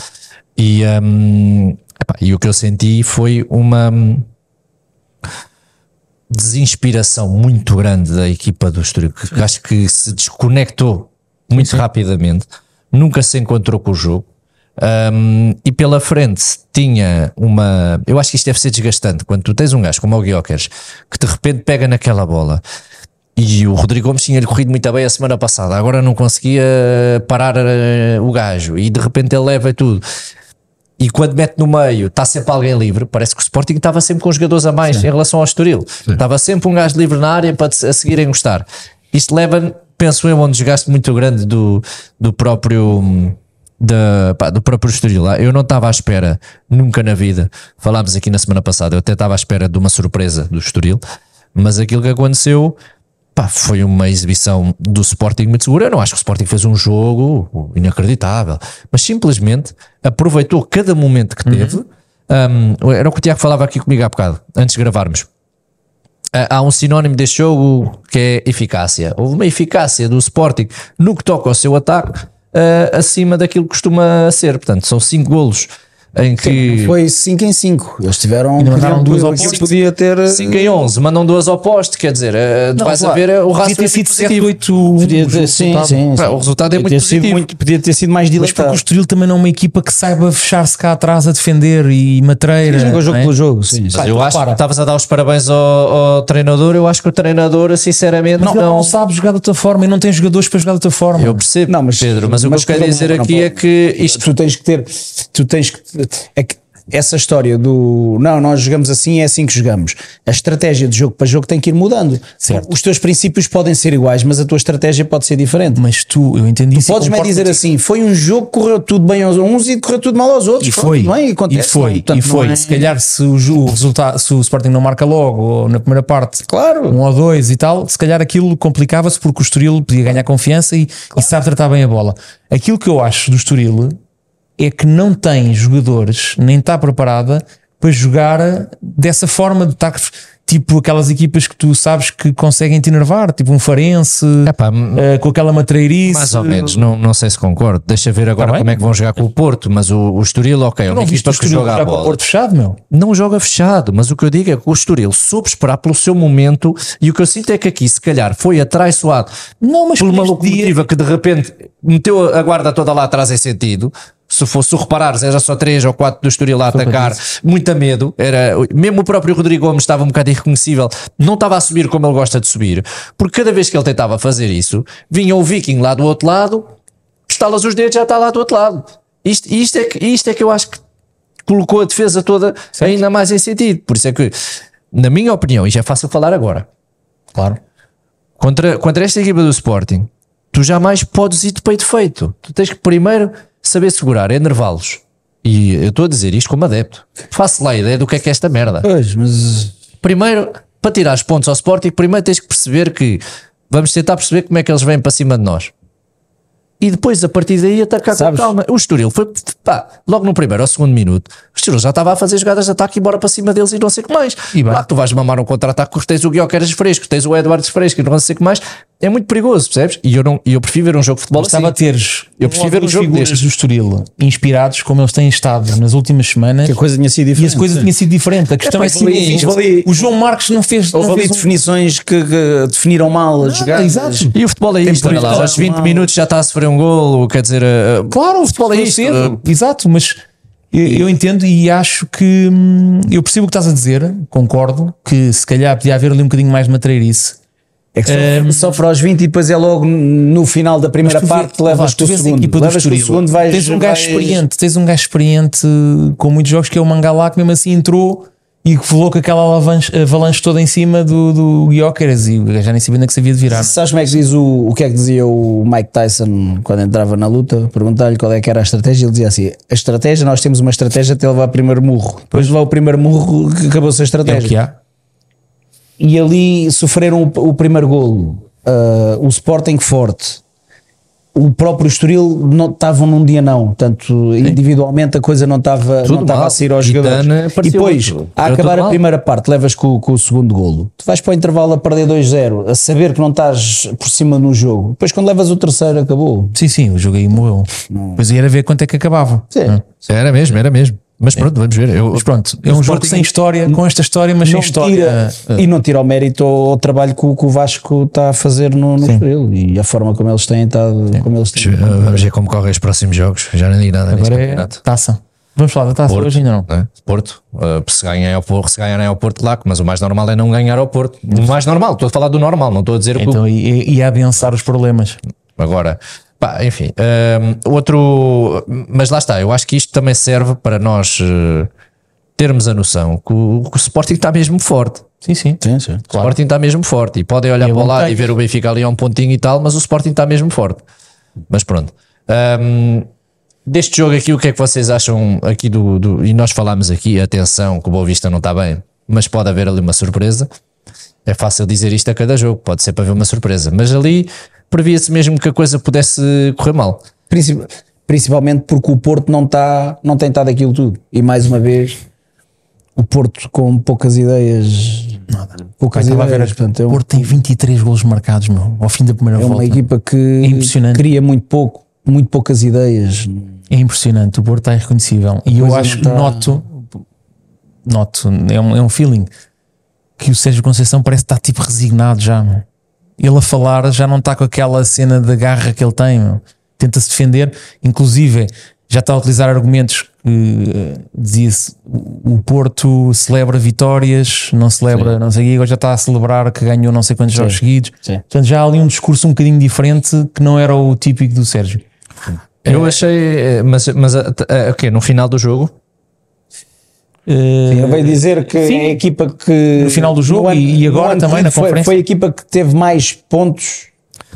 E, hum, epá, e o que eu senti foi uma hum, desinspiração muito grande da equipa do Estoril, que acho que se desconectou muito rapidamente, nunca se encontrou com o jogo. Um, e pela frente tinha uma. Eu acho que isto deve ser desgastante quando tu tens um gajo como o Guiocas que de repente pega naquela bola e o Rodrigo Gomes tinha-lhe corrido muito bem a semana passada, agora não conseguia parar eh, o gajo e de repente ele leva tudo. E quando mete no meio, está sempre alguém livre. Parece que o Sporting estava sempre com jogadores a mais em relação ao Estoril. Estava sempre um gajo livre na área para a seguir encostar. Isto leva, penso eu, a um desgaste muito grande do, do próprio. Da, pá, do próprio Estoril. Ah, Eu não estava à espera, nunca na vida. Falámos aqui na semana passada, eu até estava à espera de uma surpresa do Estoril, mas aquilo que aconteceu pá, foi uma exibição do Sporting muito segura. Eu não acho que o Sporting fez um jogo inacreditável, mas simplesmente aproveitou cada momento que teve. Um, era o que o Tiago falava aqui comigo há bocado, antes de gravarmos. Há um sinónimo deste jogo que é eficácia. Houve uma eficácia do Sporting no que toca ao seu ataque ah, acima daquilo que costuma ser. Portanto, são cinco golos em que Foi 5 em 5. Eles tiveram. Ainda mandaram duas a ao posto. podia ter. 5 em 11 mandam duas ao poste, quer dizer, eh, tu vais a claro. ver eh, o Podia raço ter é sido positivo. 7, 8. Podia ter- sim, sim, sim. o resultado é Podia muito ter sido positivo. muito- Podia ter sido mais Mas porque dilatado. o Estoril também não é uma equipa que saiba fechar-se cá atrás a defender e matreira. Joga o jogo não é? pelo jogo, sim. Mas Pá, eu acho que estavas a dar os parabéns ao, ao treinador. Eu acho que o treinador, sinceramente, Mas ele não. não sabe jogar de outra forma e não tem jogadores para jogar de outra forma. Eu percebo, Não, mas- Pedro, mas, mas o que eu quero dizer não aqui é que isto. tu tens que ter, tu tens é que essa história do não, nós jogamos assim, é assim que jogamos. A estratégia de jogo para jogo tem que ir mudando. Certo. Os teus princípios podem ser iguais, mas a tua estratégia pode ser diferente. Mas tu, eu entendi isso. e Podes-me dizer assim: foi um jogo que correu tudo bem aos uns e correu tudo mal aos outros. E Pronto, foi, tudo bem, e acontece, foi, não, portanto, e foi. é- Se calhar se o, ju- o resultado, se o Sporting não marca logo ou na primeira parte, Claro. um ou dois e tal, se calhar aquilo complicava-se porque o Estoril podia ganhar confiança e, e sabe tratar bem a bola. Aquilo que eu acho do Estoril é que não tem jogadores, nem está preparada para jogar dessa forma de estar tipo aquelas equipas que tu sabes que conseguem te enervar, tipo um Farense, Epá, eh, com aquela matreirice. mais ou menos, não, não sei se concordo. Deixa ver agora Tá como é que vão jogar com o Porto. Mas o, o Estoril, ok, é Eu uma não viste equipa o que Estoril joga a jogar com o bola. Porto fechado, meu. Não joga fechado, mas o que eu digo é que o Estoril soube esperar pelo seu momento e o que eu sinto é que aqui, se calhar, foi atraiçoado Não, mas por uma neste dia- locomotiva que de repente meteu a guarda toda lá atrás em sentido. Se fosse se reparares, era só 3 ou 4 do Estoril a atacar, muita medo. Era, mesmo o próprio Rodrigo Gomes estava um bocado irreconhecível, não estava a subir como ele gosta de subir, porque cada vez que ele tentava fazer isso, vinha o Viking lá do outro lado, estalas os dedos, já está lá do outro lado. Isto, isto, é, que, isto é que eu acho que colocou a defesa toda ainda mais em sentido. Por isso é que, na minha opinião, e já é fácil falar agora, Claro. contra, contra esta equipa do Sporting, tu jamais podes ir de peito feito. Tu tens que primeiro saber segurar, enervá-los. E eu estou a dizer isto como adepto. Faço lá a ideia do que é que é esta merda. Pois, mas Primeiro, para tirar os pontos ao Sporting, primeiro tens que perceber que vamos tentar perceber como é que eles vêm para cima de nós. E depois, a partir daí, atacar Sabes- com calma. O Estoril foi, pá, logo no primeiro ou segundo minuto, o Estoril já estava a fazer jogadas de ataque e bora para cima deles e não sei o que mais. E. Lá tu vais mamar um contra-ataque porque tens o Guilherme fresco, tens o Eduardo fresco e não sei o que mais. É muito perigoso, percebes? E eu, não, e eu prefiro ver um jogo de futebol Estava a assim. teres Eu prefiro ver um jogo destes. do Estoril inspirados como eles têm estado nas últimas semanas que a coisa tinha sido e diferente. as coisas tinham sido diferentes. A questão é que sim, o- ali- João Marcos não fez. Houve não ali fez um- definições que, que definiram mal as jogadas. exato. E o futebol é isto, olha lá, aos 20 mal. minutos já está a sofrer um golo, quer dizer, uh, Claro, o futebol é isto. cedo. Exato, mas eu, eu entendo e acho que hum, eu percebo o que estás a dizer, concordo que se calhar podia haver ali um bocadinho mais de matreirice. É que sofre, sofre aos 20 e depois é logo no final da primeira vê- parte levas vá, com o segundo. equipa do Levas com o segundo, vais. tens um gajo vais- experiente, tens um gajo experiente com muitos jogos que é o Mangalá que mesmo assim entrou e que falou com aquela avalanche, avalanche toda em cima do, do Guioqueras e o gajo já nem sabia onde é que se havia de virar. Sabes como é que diz o, o que é que dizia o Mike Tyson quando entrava na luta? Perguntar-lhe qual é que era a estratégia. Ele dizia assim: A estratégia, nós temos uma estratégia até levar o primeiro murro. Depois de levar o primeiro murro, que acabou-se a É o estratégia. que há. E ali sofreram o, o primeiro golo. Uh, o Sporting forte. O próprio Estoril não estavam num dia não, portanto individualmente a coisa não estava não estava a sair aos E jogadores. E depois, outro. a Era acabar a mal. primeira parte, levas com, com o segundo golo. Tu vais para o intervalo a perder 2-0, a saber que não estás por cima no jogo. Depois quando levas o terceiro acabou. Sim, sim, o jogo aí morreu. Depois ia era ver quanto é que acabava. Sim. era mesmo, era mesmo. Mas pronto, vamos ver. Eu, Mas pronto, é um jogo sem história, com esta história, mas sem história. tira, e não tira o mérito ao, trabalho que, o- que o Vasco está a fazer no, no. Estoril e a forma como eles têm estado. Como eles têm. Vamos ver como correm os próximos jogos. Já não digo nada Agora é campeonato. taça. Vamos falar da taça Porto, hoje ainda não. né? Porto, uh, se ganharem ao Porto, se ganharem ao Porto, claro, mas o mais normal é não ganhar ao Porto. O mais normal, estou a falar do normal, não estou a dizer o que Então ia, ia adensar os problemas. Agora, pá, enfim, hum, outro. Mas lá está, eu acho que isto também serve para nós eh, termos a noção que o, que o Sporting está mesmo forte. Sim, sim. Sim, sim. O Sporting está mesmo forte e podem olhar para o lado e ver o Benfica ali a um pontinho e tal, mas o Sporting está mesmo forte. Mas pronto. Hum, deste jogo aqui, o que é que vocês acham aqui do, do- E nós falámos aqui, atenção, que o Boa Vista não está bem, mas pode haver ali uma surpresa. É fácil dizer isto a cada jogo, pode ser para ver uma surpresa, mas ali previa-se mesmo que a coisa pudesse correr mal. Princip- Principalmente porque o Porto não, está, não tem estado aquilo tudo. E mais uma vez, o Porto com poucas ideias. Nada. Poucas Estava a ver, ideias. Portanto, é, o um- Porto tem 23 golos marcados, meu, ao fim da primeira é uma volta. equipa que impressionante. cria muito pouco, muito poucas ideias. É impressionante, o Porto está irreconhecível. E eu é, acho, está- noto, noto, é um, é um feeling que o Sérgio Conceição parece estar tipo resignado já. meu. Ele a falar já não está com aquela cena da garra que ele tem. Tenta-se defender, inclusive já está a utilizar argumentos que eh, dizia-se o Porto celebra vitórias, não celebra, não sei agora já está a celebrar que ganhou não sei quantos jogos seguidos. Sim. Portanto, já há ali um discurso um bocadinho diferente que não era o típico do Sérgio. Eu achei, eh, mas, mas eh, t- o quê? No final do jogo? Eh, Ele veio dizer que Sim. é a equipa que No final do jogo no e- agora ano também na foi, conferência. Foi a equipa que teve mais pontos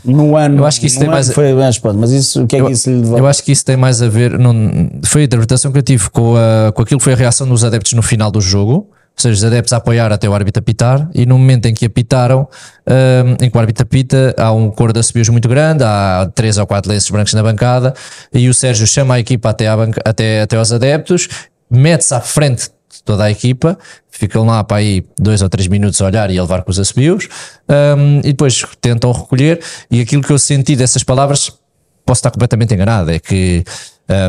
no ano. Eu acho que isso tem ano mais- Foi mais pontos, mas isso, o que é que isso lhe levou? Eu acho que isso tem mais a ver, não, foi a interpretação que eu tive com, a, com aquilo que foi a reação dos adeptos no final do jogo. Ou seja, os adeptos a apoiar até o árbitro apitar, e no momento em que apitaram, hum, em que o árbitro apita, há um cor de assobios muito grande, há três ou quatro lenços brancos na bancada, e o Sérgio chama a equipa até, banca, até, até aos adeptos, mete-se à frente de toda a equipa, ficam lá para aí dois ou três minutos a olhar e a levar com os assobios, hum, e depois tentam recolher, e aquilo que eu senti dessas palavras posso estar completamente enganado, é que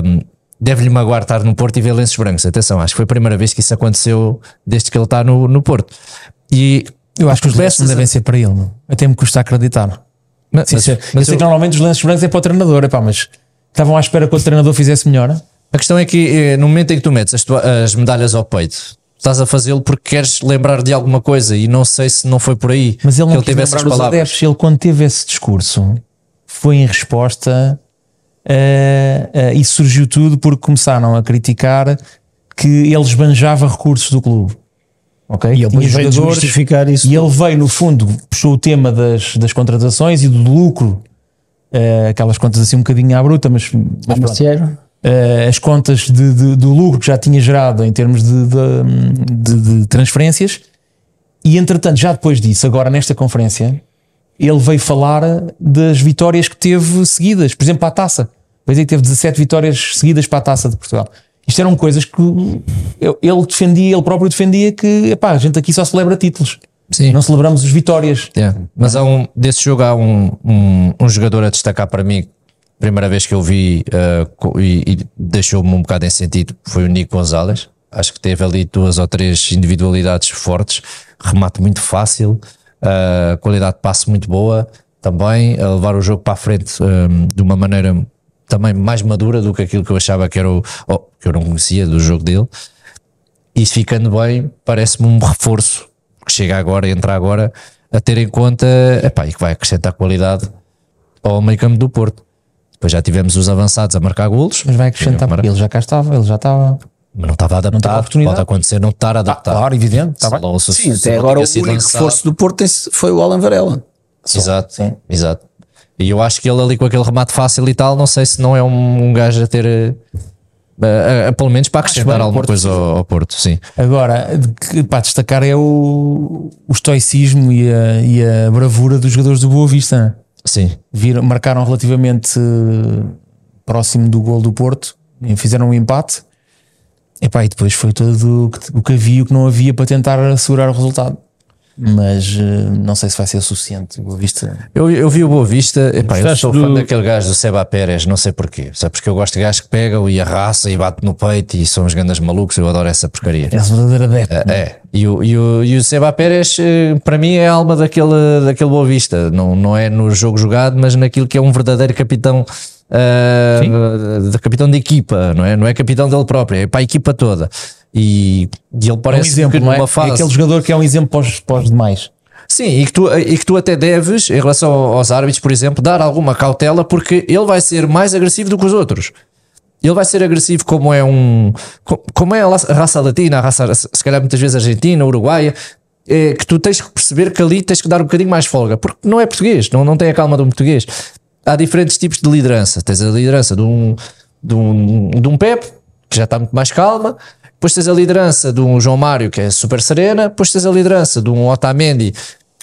hum, deve-lhe magoar estar no Porto e ver lenços brancos. Atenção, acho que foi a primeira vez que isso aconteceu desde que ele está no, no Porto. E Eu acho que os lenços não devem ser para ele. meu. Até me custa acreditar. Mas, Sim, sim. mas eu sei eu- que normalmente os lenços brancos é para o treinador, epá, mas estavam à espera que o treinador fizesse melhor. A questão é que eh, no momento em que tu metes as, tua- as medalhas ao peito, estás a fazê-lo porque queres lembrar de alguma coisa e não sei se não foi por aí Mas ele que não quis teve lembrar essas os palavras. adeptos. Ele, quando teve esse discurso, foi em resposta eh, eh, e surgiu tudo porque começaram a criticar que ele esbanjava recursos do clube. Ok? E ele veio isso. E ele veio, no fundo, puxou o tema das, das contratações e do lucro, eh, aquelas contas assim um bocadinho à bruta, mas, mas Eh, as contas de- de- do lucro que já tinha gerado em termos de, de- transferências. E entretanto, já depois disso, agora nesta conferência, ele veio falar das vitórias que teve seguidas, por exemplo, para a taça. Dizer que teve 17 vitórias seguidas para a taça de Portugal. Isto eram coisas que ele defendia, ele próprio defendia que epá, a gente aqui só celebra títulos, Sim. não celebramos as vitórias. Yeah. Mas há um, desse jogo há um, um, um jogador a destacar para mim. Primeira vez que eu vi uh, e, e deixou-me um bocado em sentido foi o Nico Gonzalez. Acho que teve ali duas ou três individualidades fortes, remate muito fácil, uh, qualidade de passe muito boa, também a levar o jogo para a frente um, de uma maneira também mais madura do que aquilo que eu achava que era o oh, que eu não conhecia do jogo dele. E ficando bem, parece-me um reforço que chega agora, entra agora, a ter em conta epá, e que vai acrescentar qualidade ao meio campo do Porto. Depois já tivemos os avançados a marcar golos, Mas vai acrescentar, porque ele já cá estava, ele já estava. mas não estava adaptado. oportunidade. Pode acontecer não estar adaptado. Claro, evidente, está bem. Se- Sim, se até não agora o único lançado. reforço do Porto foi o Alan Varela. Exato, Sim. exato. E eu acho que ele ali com aquele remate fácil e tal, não sei se não é um, um gajo a ter, eh, a- a- pelo menos para acrescentar alguma Porto coisa ao, ao Porto, sim. Agora, de que, pá, destacar é o, o estoicismo e a, e a bravura dos jogadores do Boa Vista. Sim, Viram, marcaram relativamente eh, próximo do gol do Porto, fizeram um empate. Epá, e depois foi todo o que, o que havia e o que não havia para tentar assegurar o resultado. Mas eh, não sei se vai ser o suficiente. O Boa Vista. Eu, eu vi o Boa Vista, epá, eu sou do- fã daquele gajo do Seba Pérez, não sei porquê. Sabe porque eu gosto de gajos que pegam e arrasa e bate no peito e são os grandes malucos, eu adoro essa porcaria. É verdadeiro adepto. É, e o, e o, e o Seba Pérez, eh, para mim, é a alma daquele, daquele Boa Vista. Não, não é no jogo jogado, mas naquilo que é um verdadeiro capitão. Uh, de capitão de equipa, não é? Não é capitão dele próprio, é para a equipa toda. E, e ele É um parece exemplo, que é? numa fase. É aquele jogador que é um exemplo para os, para os demais. Sim, e que, tu, e que tu até deves, em relação aos árbitros, por exemplo, dar alguma cautela, porque ele vai ser mais agressivo do que os outros. Ele vai ser agressivo como é um. co- Como é a raça latina, a raça, se calhar muitas vezes argentina, uruguaia, é, que tu tens que perceber que ali tens que dar um bocadinho mais folga, porque não é português, não, não tem a calma de um português. Há diferentes tipos de liderança. Tens a liderança de um, de um, de um Pep, que já está muito mais calma. Depois tens a liderança de um João Mário, que é super serena. Depois tens a liderança de um Otamendi,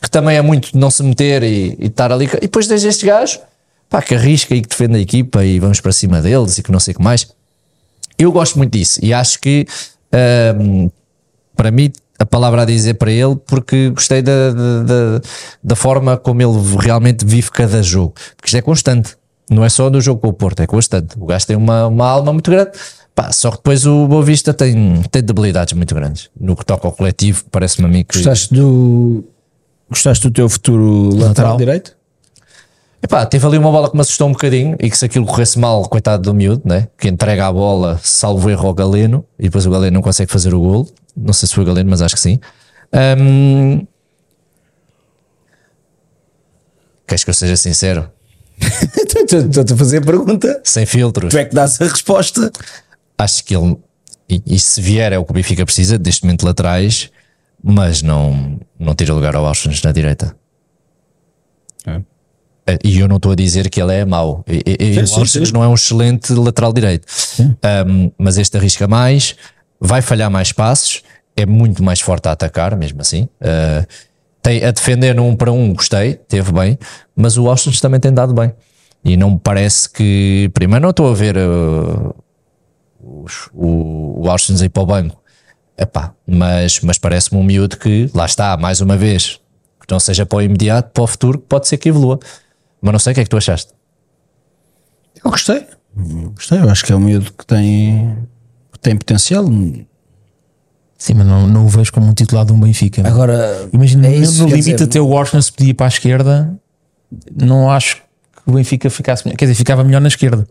que também é muito de não se meter e, e estar ali. E depois tens este gajo, pá, que arrisca e que defende a equipa e vamos para cima deles e que não sei o que mais. Eu gosto muito disso e acho que hum, para mim a palavra a dizer para ele porque gostei da, da, da, da forma como ele realmente vive cada jogo, porque isto é constante. Não é só no jogo com o Porto, é constante. O gajo tem uma, uma alma muito grande. Pá, só que depois o Boa Vista tem, tem debilidades muito grandes. No que toca ao coletivo, parece-me a mim que. Gostaste do, gostaste do teu futuro lateral, Lateral. direito? Epá, teve ali uma bola que me assustou um bocadinho e que se aquilo corresse mal, coitado do miúdo, né? que entrega a bola, salvo erro ao Galeno, e depois o Galeno não consegue fazer o gol. Não sei se foi o Galeno, mas acho que sim. Ahm, Queres que eu seja sincero? Estou-te a fazer a pergunta. Sem filtros. Tu é que dás a resposta. Acho que ele, e, e se vier é o que o Benfica precisa, deste momento laterais, mas não, não tira lugar ao Austin na direita. É. E eu não estou a dizer que ele é mau. E, e- Sim, o Austin não é um excelente lateral direito. Um, mas este arrisca mais, vai falhar mais passos, é muito mais forte a atacar, mesmo assim. Uh, tem, a defender no um para um, gostei, teve bem, mas o Austin também tem dado bem. E não me parece que. Primeiro, não estou a ver uh, os- o, o Austin ir para o banco. Epá, mas, mas parece-me um miúdo que, lá está, mais uma vez, que não seja para o imediato, para o futuro, que pode ser que evolua. Mas não sei o que é que tu achaste. Eu gostei. Gostei. Eu acho que é um miúdo que tem, que tem potencial. Sim, mas não, não o vejo como um titular de um Benfica. não. Agora, Imagina, é isso, no limite dizer, até o Washington se podia ir para a esquerda, não acho que o Benfica ficasse melhor. Quer dizer, ficava melhor na esquerda.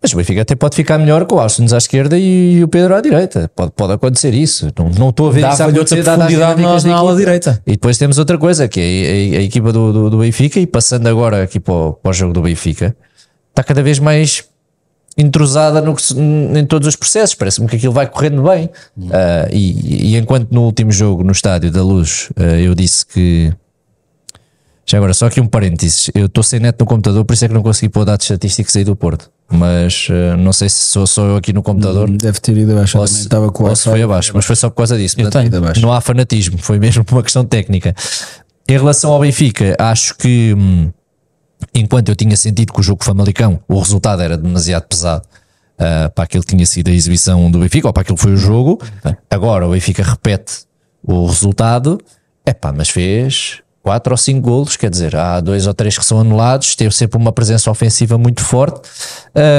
Mas o Benfica até pode ficar melhor com o Austin à esquerda e o Pedro à direita. Pode, pode acontecer isso. Não, não estou a ver isso Dava-lhe outra acontecer, profundidade na, na ala direita. E depois temos outra coisa, que é a, a- a equipa do, do, do Benfica, e passando agora aqui para o, para o jogo do Benfica, está cada vez mais entrosada no em todos os processos. Parece-me que aquilo vai correndo bem. Ah, e, e enquanto no último jogo, no estádio da Luz, ah, eu disse que. Já agora, só aqui um parênteses. Eu estou sem net no computador, por isso é que não consegui pôr dados estatísticos aí do Porto. Mas ah, não sei se sou só eu aqui no computador. deve ter ido abaixo. Ou se- Estava com o ou se foi abaixo, mas foi só por causa disso. Portanto. Não há fanatismo, foi mesmo por uma questão técnica. Em relação ao Benfica, acho que hum, enquanto eu tinha sentido que o jogo Famalicão, o resultado era demasiado pesado ah, para aquilo que tinha sido a exibição do Benfica, ou para aquilo que foi o jogo, agora o Benfica repete o resultado, epá, mas fez quatro ou cinco golos, quer dizer, há dois ou três que são anulados, teve sempre uma presença ofensiva muito forte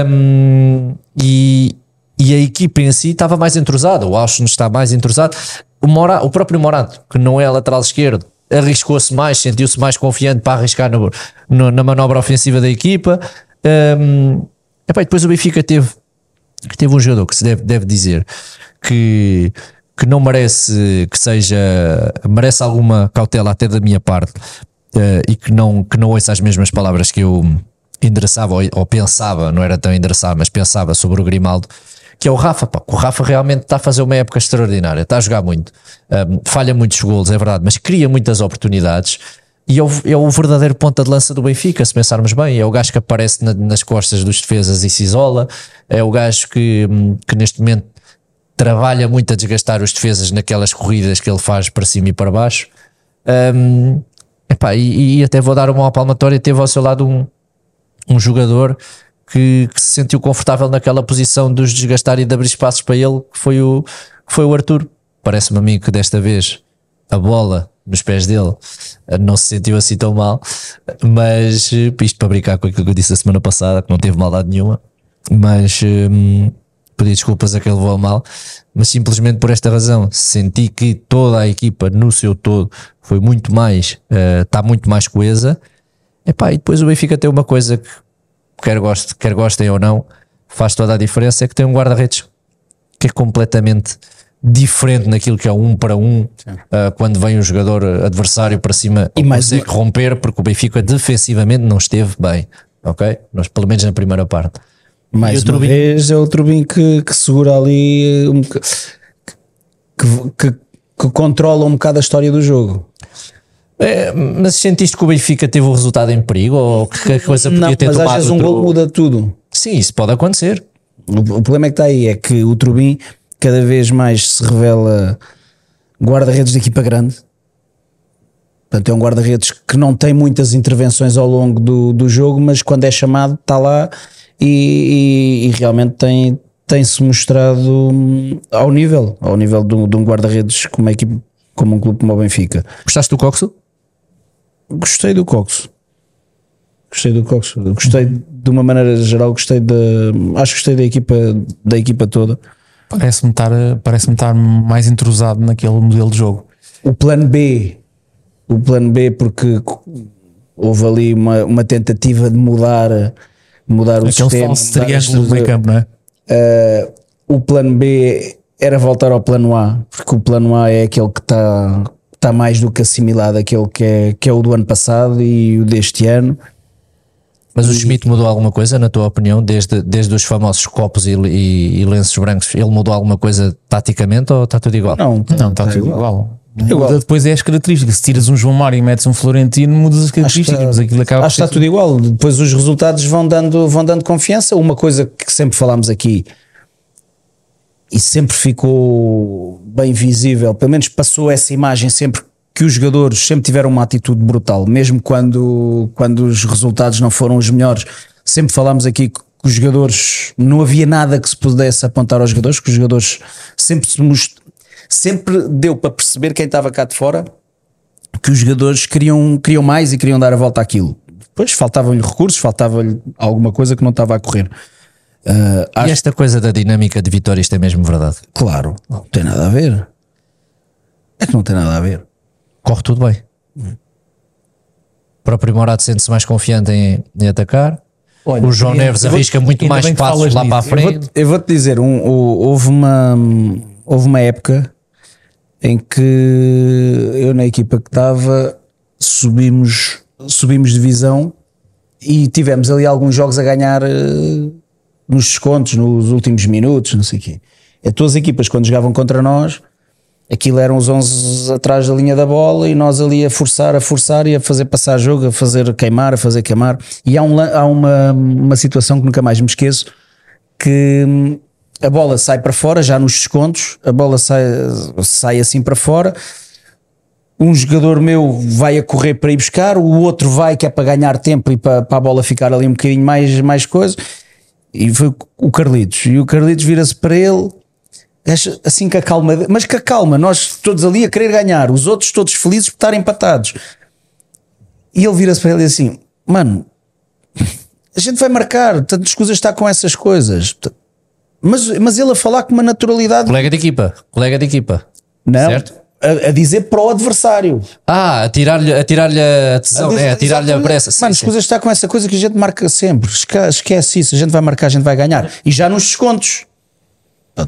hum, e, e a equipa em si estava mais entrosada, o Austin está mais entrosado, o, Mora, o próprio Morato, que não é lateral esquerdo, arriscou-se mais, sentiu-se mais confiante para arriscar no- no- na manobra ofensiva da equipa. E depois o Benfica teve, teve um jogador que se deve, deve dizer que, que não merece que seja merece alguma cautela até da minha parte eh, e que não, que não ouça as mesmas palavras que eu endereçava ou, ou pensava, não era tão endereçar, mas pensava sobre o Grimaldo, que é o Rafa. Pá, o Rafa realmente está a fazer uma época extraordinária, está a jogar muito, Um, falha muitos golos, é verdade, mas cria muitas oportunidades. E é o, é o verdadeiro ponta de lança do Benfica, se pensarmos bem. É o gajo que aparece na- nas costas dos defesas e se isola. É o gajo que, que neste momento trabalha muito a desgastar os defesas naquelas corridas que ele faz para cima e para baixo. Um, epá, e, e até vou dar uma palmatória. Teve ao seu lado um, um jogador que, que se sentiu confortável naquela posição de os desgastar e de abrir espaços para ele, que foi o, que foi o Arthur. Parece-me a mim que desta vez a bola nos pés dele eh, não se sentiu assim tão mal, mas eh, isto para brincar com aquilo que eu disse a semana passada, que não teve maldade nenhuma, mas hum, pedi desculpas a quem levou a mal, mas simplesmente por esta razão senti que toda a equipa no seu todo foi muito mais, eh, está muito mais coesa. Epá, e depois o Benfica tem uma coisa que quer, goste, quer gostem ou não, faz toda a diferença, é que tem um guarda-redes que é completamente diferente naquilo que é um para um, ah, quando vem o jogador adversário para cima E mais romper, porque o Benfica defensivamente não esteve bem, ok? Nós, pelo menos na primeira parte. Mais uma Trubin? vez é o Trubin que, que segura ali um que, que, que controla um bocado a história do jogo. É, mas sentiste que o Benfica teve o resultado em perigo ou que a coisa podia Não, ter mas às tomado vezes um gol muda tudo. Sim, isso pode acontecer. O, o problema é que está aí, é que o Trubin cada vez mais se revela guarda-redes de equipa grande. Portanto, é um guarda-redes que não tem muitas intervenções ao longo do, do jogo, mas quando é chamado está lá e, e- e realmente tem, tem-se mostrado hum, ao nível, ao nível de um, um guarda-redes como, equipe, como um clube como o Benfica. Gostaste do Coxo? Gostei do Coxo. Gostei do Coxo. Gostei de uma maneira geral, gostei da. Acho que gostei da equipa, da equipa toda. Parece-me estar, parece estar mais entrosado naquele modelo de jogo. O plano B, o plano B, porque houve ali uma, uma tentativa de mudar, mudar o Aquele sistema. falso mudar a triângulo do meio campo, não é? Uh, o plano B era voltar ao plano A, porque o plano A é aquele que está tá mais do que assimilado, aquele que é, que é o do ano passado e o deste ano. Mas o Schmidt mudou alguma coisa, na tua opinião, desde, desde os famosos copos e, e, e lenços brancos? Ele mudou alguma coisa taticamente ou está tudo igual? Não, Não, está tudo igual. Igual. Muda depois é as características. Se tiras um João Mário e metes um Florentino, mudas as características, mas aquilo acaba Acho que está tudo igual. Depois os resultados vão dando, vão dando confiança. Uma coisa que sempre falámos aqui e sempre ficou bem visível, pelo menos passou essa imagem sempre que os jogadores sempre tiveram uma atitude brutal, mesmo quando, quando os resultados não foram os melhores. Sempre falámos aqui que os jogadores não havia nada que se pudesse apontar aos jogadores, que os jogadores sempre se. Sempre deu para perceber quem estava cá de fora que os jogadores queriam, queriam mais e queriam dar a volta àquilo. Depois faltavam-lhe recursos, faltava-lhe alguma coisa que não estava a correr. E acho esta coisa da dinâmica de vitória, isto é mesmo verdade? claro, não tem nada a ver. É que não tem nada a ver. Corre tudo bem. O próprio Morado sente-se mais confiante em, em atacar. Olha, o João Neves vou- arrisca muito mais passos lá nisso. para a frente. Eu vou-te dizer, um, houve, uma, houve uma época em que eu na equipa que estava subimos, subimos divisão e tivemos ali alguns jogos a ganhar eh, nos descontos, nos últimos minutos, não sei o quê. E todas as equipas quando jogavam contra nós, aquilo eram os 11 atrás da linha da bola e nós ali a forçar, a forçar e a fazer passar jogo, a fazer queimar, a fazer queimar. E há, um, há uma, uma situação que nunca mais me esqueço, que hum, a bola sai para fora, já nos descontos, a bola sai, sai assim para fora. Um jogador meu vai a correr para ir buscar, o outro vai que é para ganhar tempo e para, para a bola ficar ali um bocadinho mais, mais coisa. E foi o Carlitos. E o Carlitos vira-se para ele, assim com a calma, mas com a calma, nós todos ali a querer ganhar, os outros todos felizes por estarem empatados. E ele vira-se para ele assim: Mano, a gente vai marcar, tanto escusas estar com essas coisas. Mas, mas ele a falar com uma naturalidade, Colega de equipa, colega de equipa. não, Certo. a, a dizer para o adversário. Ah, a tirar-lhe a, tirar a tesão, é, a tirar-lhe a pressa. Mano, sim. escusas estar com essa coisa que a gente marca sempre. Esque- Esquece isso, a gente vai marcar, a gente vai ganhar. E já nos descontos. Não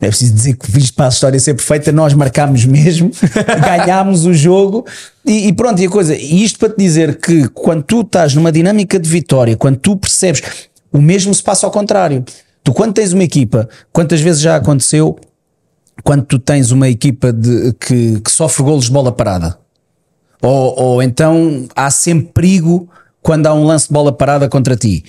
é preciso dizer que isto para a história ser perfeita, nós marcámos mesmo, ganhámos o jogo e, e pronto, e a coisa. E isto para te dizer que quando tu estás numa dinâmica de vitória, quando tu percebes, o mesmo se passa ao contrário. Tu, quando tens uma equipa, quantas vezes já aconteceu, quando tu tens uma equipa de, que, que sofre golos de bola parada, ou, ou então há sempre perigo quando há um lance de bola parada contra ti.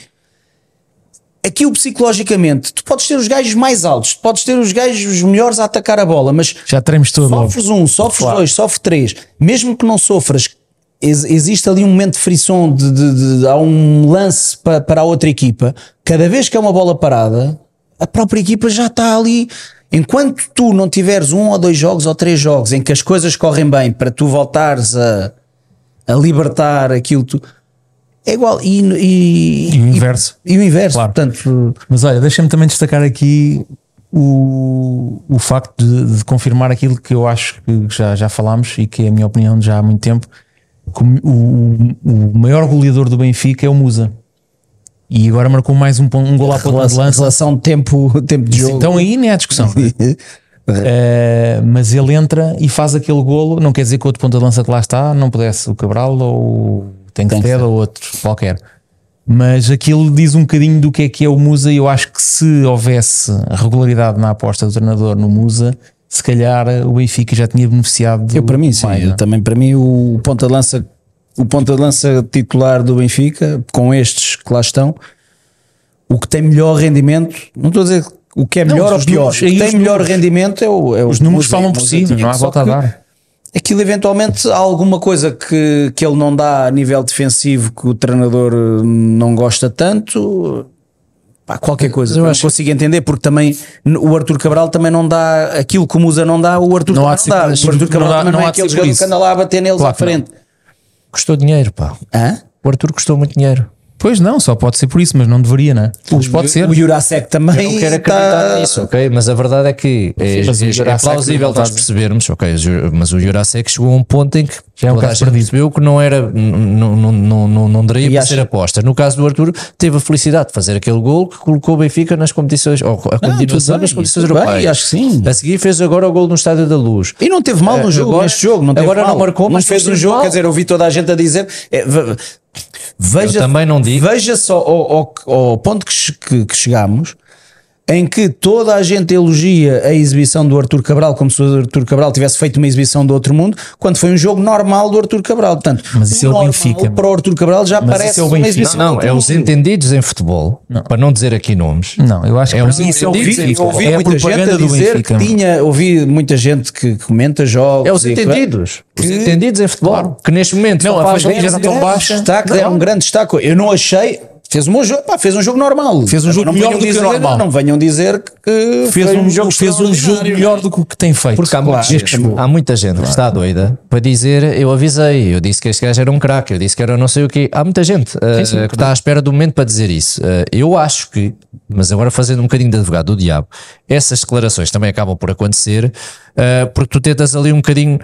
Aquilo psicologicamente, tu podes ter os gajos mais altos, tu podes ter os gajos melhores a atacar a bola, mas Já tremos todo logo. sofres um, sofres Claro. dois, sofres três, mesmo que não sofras, ex- existe ali um momento de frição, de, de- de- há um lance pa- para a outra equipa. Cada vez que é uma bola parada, a própria equipa já está ali. Enquanto tu não tiveres um ou dois jogos ou três jogos em que as coisas correm bem para tu voltares a, a libertar aquilo, tu, é igual. E, e, E o inverso. E, o inverso, Claro. portanto, Mas olha, deixa-me também destacar aqui o, o facto de, de confirmar aquilo que eu acho que já, já falámos e que é a minha opinião já há muito tempo. Que o, o, maior goleador do Benfica é o Musa. E agora marcou mais um, um gol à ponta de lança. relação tempo, tempo de jogo. Então aí nem há discussão. Eh, mas ele entra e faz aquele golo. Não quer dizer que outro ponta de lança que lá está não pudesse, o Cabral ou o Tencted ou outro qualquer. Mas aquilo diz um bocadinho do que é que é o Musa. E eu acho que se houvesse regularidade na aposta do treinador no Musa, se calhar o Benfica já tinha beneficiado. Eu para mim, sim. eu também para mim o ponta de lança, o ponta de lança titular do Benfica, com estes que lá estão, o que tem melhor rendimento, não estou a dizer o que é melhor ou os pior, números- o que tem os melhor números- rendimento é o, é o Os números falam por si, não há volta a dar. Aquilo eventualmente há alguma coisa que, que ele não dá a nível defensivo que o treinador eh, não gosta tanto. Pá, qualquer coisa, eu não acho- consigo entender porque também o Arthur Cabral também não dá aquilo que o Musa não dá, o Arthur Não de não dá. O Arthur não Cabral dá- também não não é aquele jogador que anda lá a bater neles Claro à não. frente. Custou dinheiro, pá. Hã? O Arthur custou muito dinheiro. Pois não, só pode ser por isso, mas não deveria, não é? Mas pode ser. O Jurasek também. Eu não quero tá- acreditar nisso, ok? Mas a verdade é que é, é- é Jurassic plausível tá nós percebermos, ok? Mas o Jurassic chegou a um ponto em que Já é um caso perdido. percebeu que não era, não, não, não, não, não daria para ser aposta. No caso do Arthur, teve a felicidade de fazer aquele gol que colocou o Benfica nas competições, ou a continuação nas competições europeias. acho que sim. A seguir fez agora o gol no Estádio da Luz. E não teve mal no Eh, jogo, agora- neste jogo. Não agora não marcou, não mas fez um jogo. Quer dizer, eu ouvi toda a gente a dizer. Ve- veja, Eu também não digo. Veja só ao, ao- ao ponto que, que, que chegamos. Em que toda a gente elogia a exibição do Arthur Cabral como se o Arthur Cabral tivesse feito uma exibição do outro mundo, quando foi um jogo normal do Arthur Cabral. Portanto, Mas isso é o Benfica. Para o Arthur Cabral já Mas parece é o uma Benfica. exibição. Não, não, é os entendidos em futebol, para não dizer aqui nomes. Não, eu acho que É os isso é o entendidos em Benfica. Eu ouvi É muita gente a dizer que tinha, ouvi muita gente que comenta jogos. É os e que- entendidos. Os que- entendidos em futebol. Que neste momento Não, a faz já tão baixa. Destaque, Não. é um grande destaque. Eu não achei. Fez um jogo, pá, fez um jogo normal. Fez um jogo não melhor do que dizer, normal. Não venham dizer que Fez foi um, jogo, fez um jogo melhor do que o que tem feito. Porque há, muita Claro, há muita gente que está doida para dizer eu avisei, eu disse que este gajo era um craque, eu disse que era não sei o quê. Há muita gente uh, que está à espera do momento para dizer isso. Uh, eu acho que, mas agora fazendo um bocadinho de advogado do diabo, essas declarações também acabam por acontecer uh, porque tu tentas ali um bocadinho.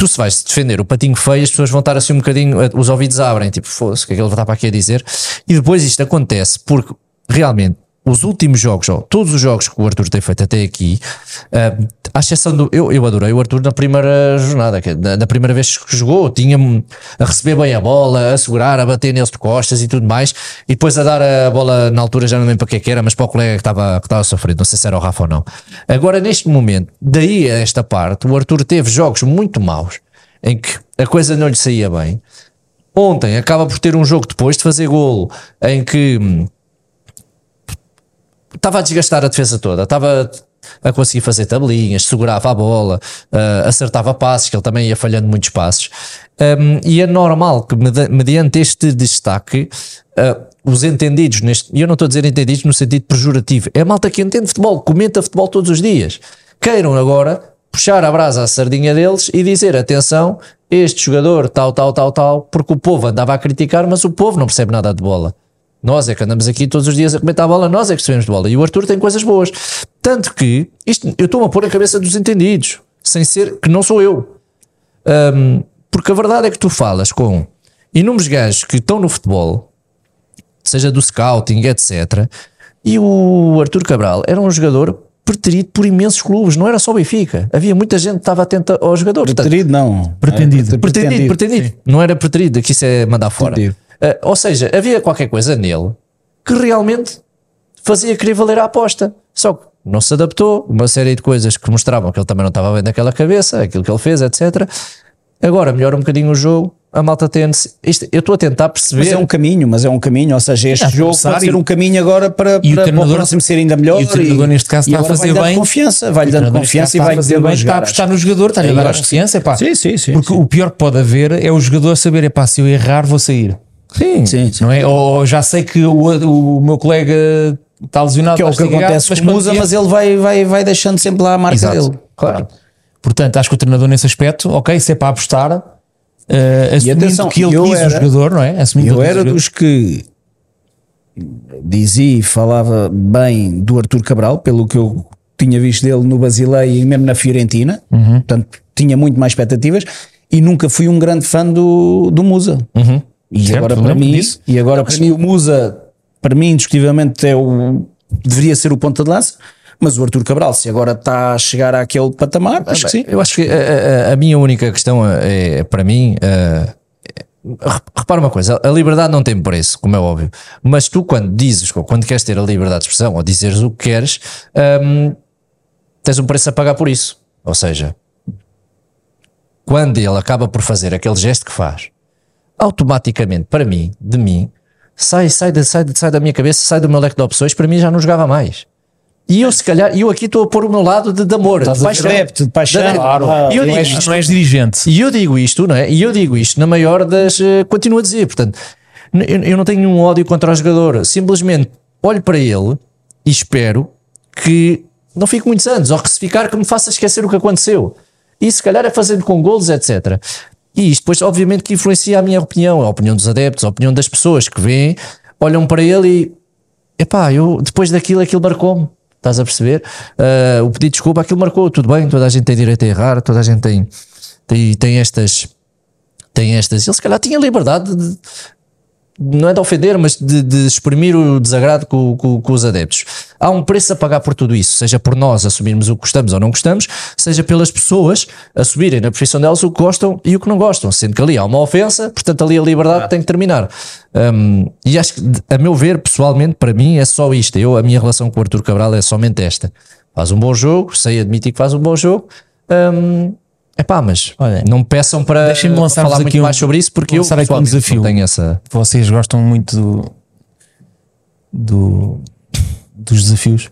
Tu se vais defender o patinho feio, as pessoas vão estar assim um bocadinho, uh, os ouvidos abrem, tipo, fosse, o que é que ele está para aqui a dizer? E depois isto acontece porque realmente os últimos jogos, ó, todos os jogos que o Arthur tem feito até aqui, uh, à exceção do. Eu, eu adorei o Arthur na primeira jornada, que, na, na primeira vez que jogou, tinha-me a receber bem a bola, a segurar, a bater neles de costas e tudo mais, e depois a dar a bola na altura, já não lembro para que é que era, mas para o colega que estava, que estava a sofrer, não sei se era o Rafa ou não. Agora, neste momento, daí a esta parte, o Arthur teve jogos muito maus, em que a coisa não lhe saía bem. Ontem acaba por ter um jogo depois de fazer golo em que hum, estava a desgastar a defesa toda, estava a conseguir fazer tabelinhas, segurava a bola, uh, acertava passes, que ele também ia falhando muitos passes. Um, e é normal que, medi- mediante este destaque, uh, os entendidos e eu não estou a dizer entendidos no sentido pejorativo, é a malta que entende futebol, comenta futebol todos os dias, queiram agora puxar a brasa à sardinha deles e dizer: atenção, este jogador, tal, tal, tal, tal, porque o povo andava a criticar, mas o povo não percebe nada de bola. Nós é que andamos aqui todos os dias a comentar a bola, nós é que sabemos de bola. E o Arthur tem coisas boas. Tanto que, isto, eu estou-me a pôr a cabeça dos entendidos, sem ser que não sou eu. Um, porque a verdade é que tu falas com inúmeros gajos que estão no futebol, seja do scouting, etc. E o Arthur Cabral era um jogador preterido por imensos clubes, não era só o Benfica. Havia muita gente que estava atenta ao jogador. Preterido, não. Pretendido. É, pretendido, pretendido. Não era preterido, que isso é mandar fora. Pretendido. Ah, ou seja, havia qualquer coisa nele que realmente fazia querer valer a aposta. Só que não se adaptou, uma série de coisas que mostravam que ele também não estava bem naquela cabeça, aquilo que ele fez, etc. Agora melhora um bocadinho o jogo, a malta tem. Isto, eu estou a tentar perceber. Mas é um caminho, mas é um caminho, ou seja, este É, jogo pode ser e- um caminho agora para, E o para, para o próximo ser ainda melhor. e o treinador neste caso e está a fazer vai bem. dando confiança, vai-lhe dando confiança e vai a fazer bem, está a apostar no jogador, está a Eu dar que confiança, pá. Sim, sim, sim. Porque sim. o pior que pode haver é o jogador saber, é pá, se eu errar vou sair. Sim, Sim, sim. Não é? Ou já sei que o, o meu colega está lesionado, Que é o que acontece com o Musa, mas ele vai, vai, vai deixando sempre lá a marca Exato. dele. claro. Portanto, acho que o treinador nesse aspecto, ok, se é para apostar, eh, assumindo atenção, que ele quis era- o jogador, não é? Assumindo Eu era dos que dizia e falava bem do Arthur Cabral, pelo que eu tinha visto dele no Basileia e mesmo na Fiorentina, portanto tinha muito mais expectativas e nunca fui um grande fã do, do Musa. E Certo, agora para mim, disso. e agora para mim o Musa, para mim indiscutivelmente é o deveria ser o ponta de lança, mas o Arthur Cabral, se agora está a chegar àquele patamar, acho que sim. Eu acho que a, a- a minha única questão é, para mim, eh, é- repara uma coisa, a liberdade não tem preço, como é óbvio, mas tu quando dizes, quando queres ter a liberdade de expressão, ou dizeres o que queres, hum, tens um preço a pagar por isso. Ou seja, quando ele acaba por fazer aquele gesto que faz, automaticamente, para mim, de mim, sai, sai, da- sai, sai da minha cabeça, sai do meu leque de opções, para mim já não jogava mais. E eu, se calhar, eu aqui estou a pôr o meu lado de, de amor, de paixão. Adepto, de paixão. De- Claro. E eu não, digo és, isto, não és dirigente. e eu digo isto, não é? E eu digo isto na maior das. eh, continuo a dizer, portanto, eu, eu não tenho nenhum ódio contra o jogador, simplesmente olho para ele e espero que não fique muitos anos, ou que se ficar que me faça esquecer o que aconteceu. E se calhar é fazendo com golos, etc. E isto depois, obviamente, que influencia a minha opinião, a opinião dos adeptos, a opinião das pessoas que veem olham para ele e epá, eu depois daquilo aquilo marcou-me. Estás a perceber? Ah, o pedido de desculpa, aquilo marcou, tudo bem, toda a gente tem direito a errar, toda a gente tem, tem, tem estas. Tem estas. Ele se calhar tinha liberdade de, não é de ofender, mas de, de exprimir o desagrado com, com- com os adeptos. Há um preço a pagar por tudo isso, seja por nós assumirmos o que gostamos ou não gostamos, seja pelas pessoas assumirem na profissão delas o que gostam e o que não gostam, sendo que ali há uma ofensa, portanto ali a liberdade tem que terminar. Um, e acho que, a meu ver, pessoalmente, para mim é só isto. Eu, a minha relação com o Arthur Cabral é somente esta. Faz um bom jogo, sei admitir que faz um bom jogo. Um, Epá, mas Olha, não me peçam para falar aqui muito um- mais sobre isso porque eu aqui um desafio. tenho essa. Vocês gostam muito do, do- dos desafios.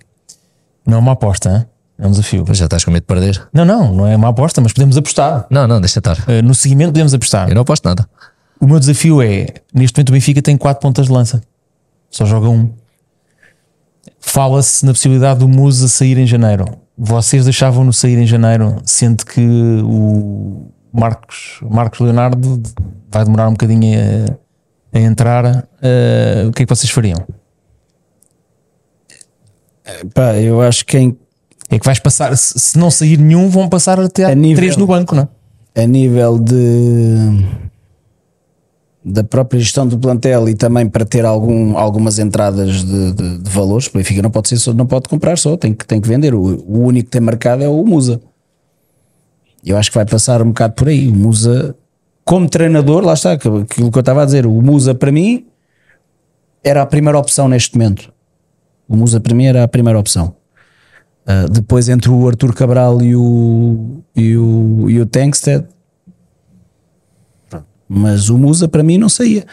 Não é uma aposta, hein? é um desafio. Já estás com medo de perder? Não, não, não é uma aposta, mas podemos apostar. Não, não, deixa estar. Uh, no seguimento podemos apostar. Eu não aposto nada. O meu desafio é: neste momento o Benfica tem 4 pontas de lança, só joga um. Fala-se na possibilidade do Musa sair em janeiro. Vocês deixavam-no sair em janeiro, sendo que o Marcos, Marcos Leonardo vai demorar um bocadinho a, a entrar. Uh, o que é que vocês fariam? Pá, eu acho que em, É que vais passar, se, não sair nenhum, vão passar até a nível- 3 no banco, não é? a nível de da própria gestão do plantel e também para ter algum, algumas entradas de, de, de valores, o Benfica não pode ser só, não pode comprar só, tem que, tem que vender. O, o único que tem marcado é o Musa. Eu acho que vai passar um bocado por aí. O Musa, como treinador, lá está, aquilo que eu estava a dizer, o Musa para mim era a primeira opção neste momento. O Musa para mim era a primeira opção. Uh, depois entre o Arthur Cabral e o, e o, e o Tankstead. Mas o Musa para mim não saía.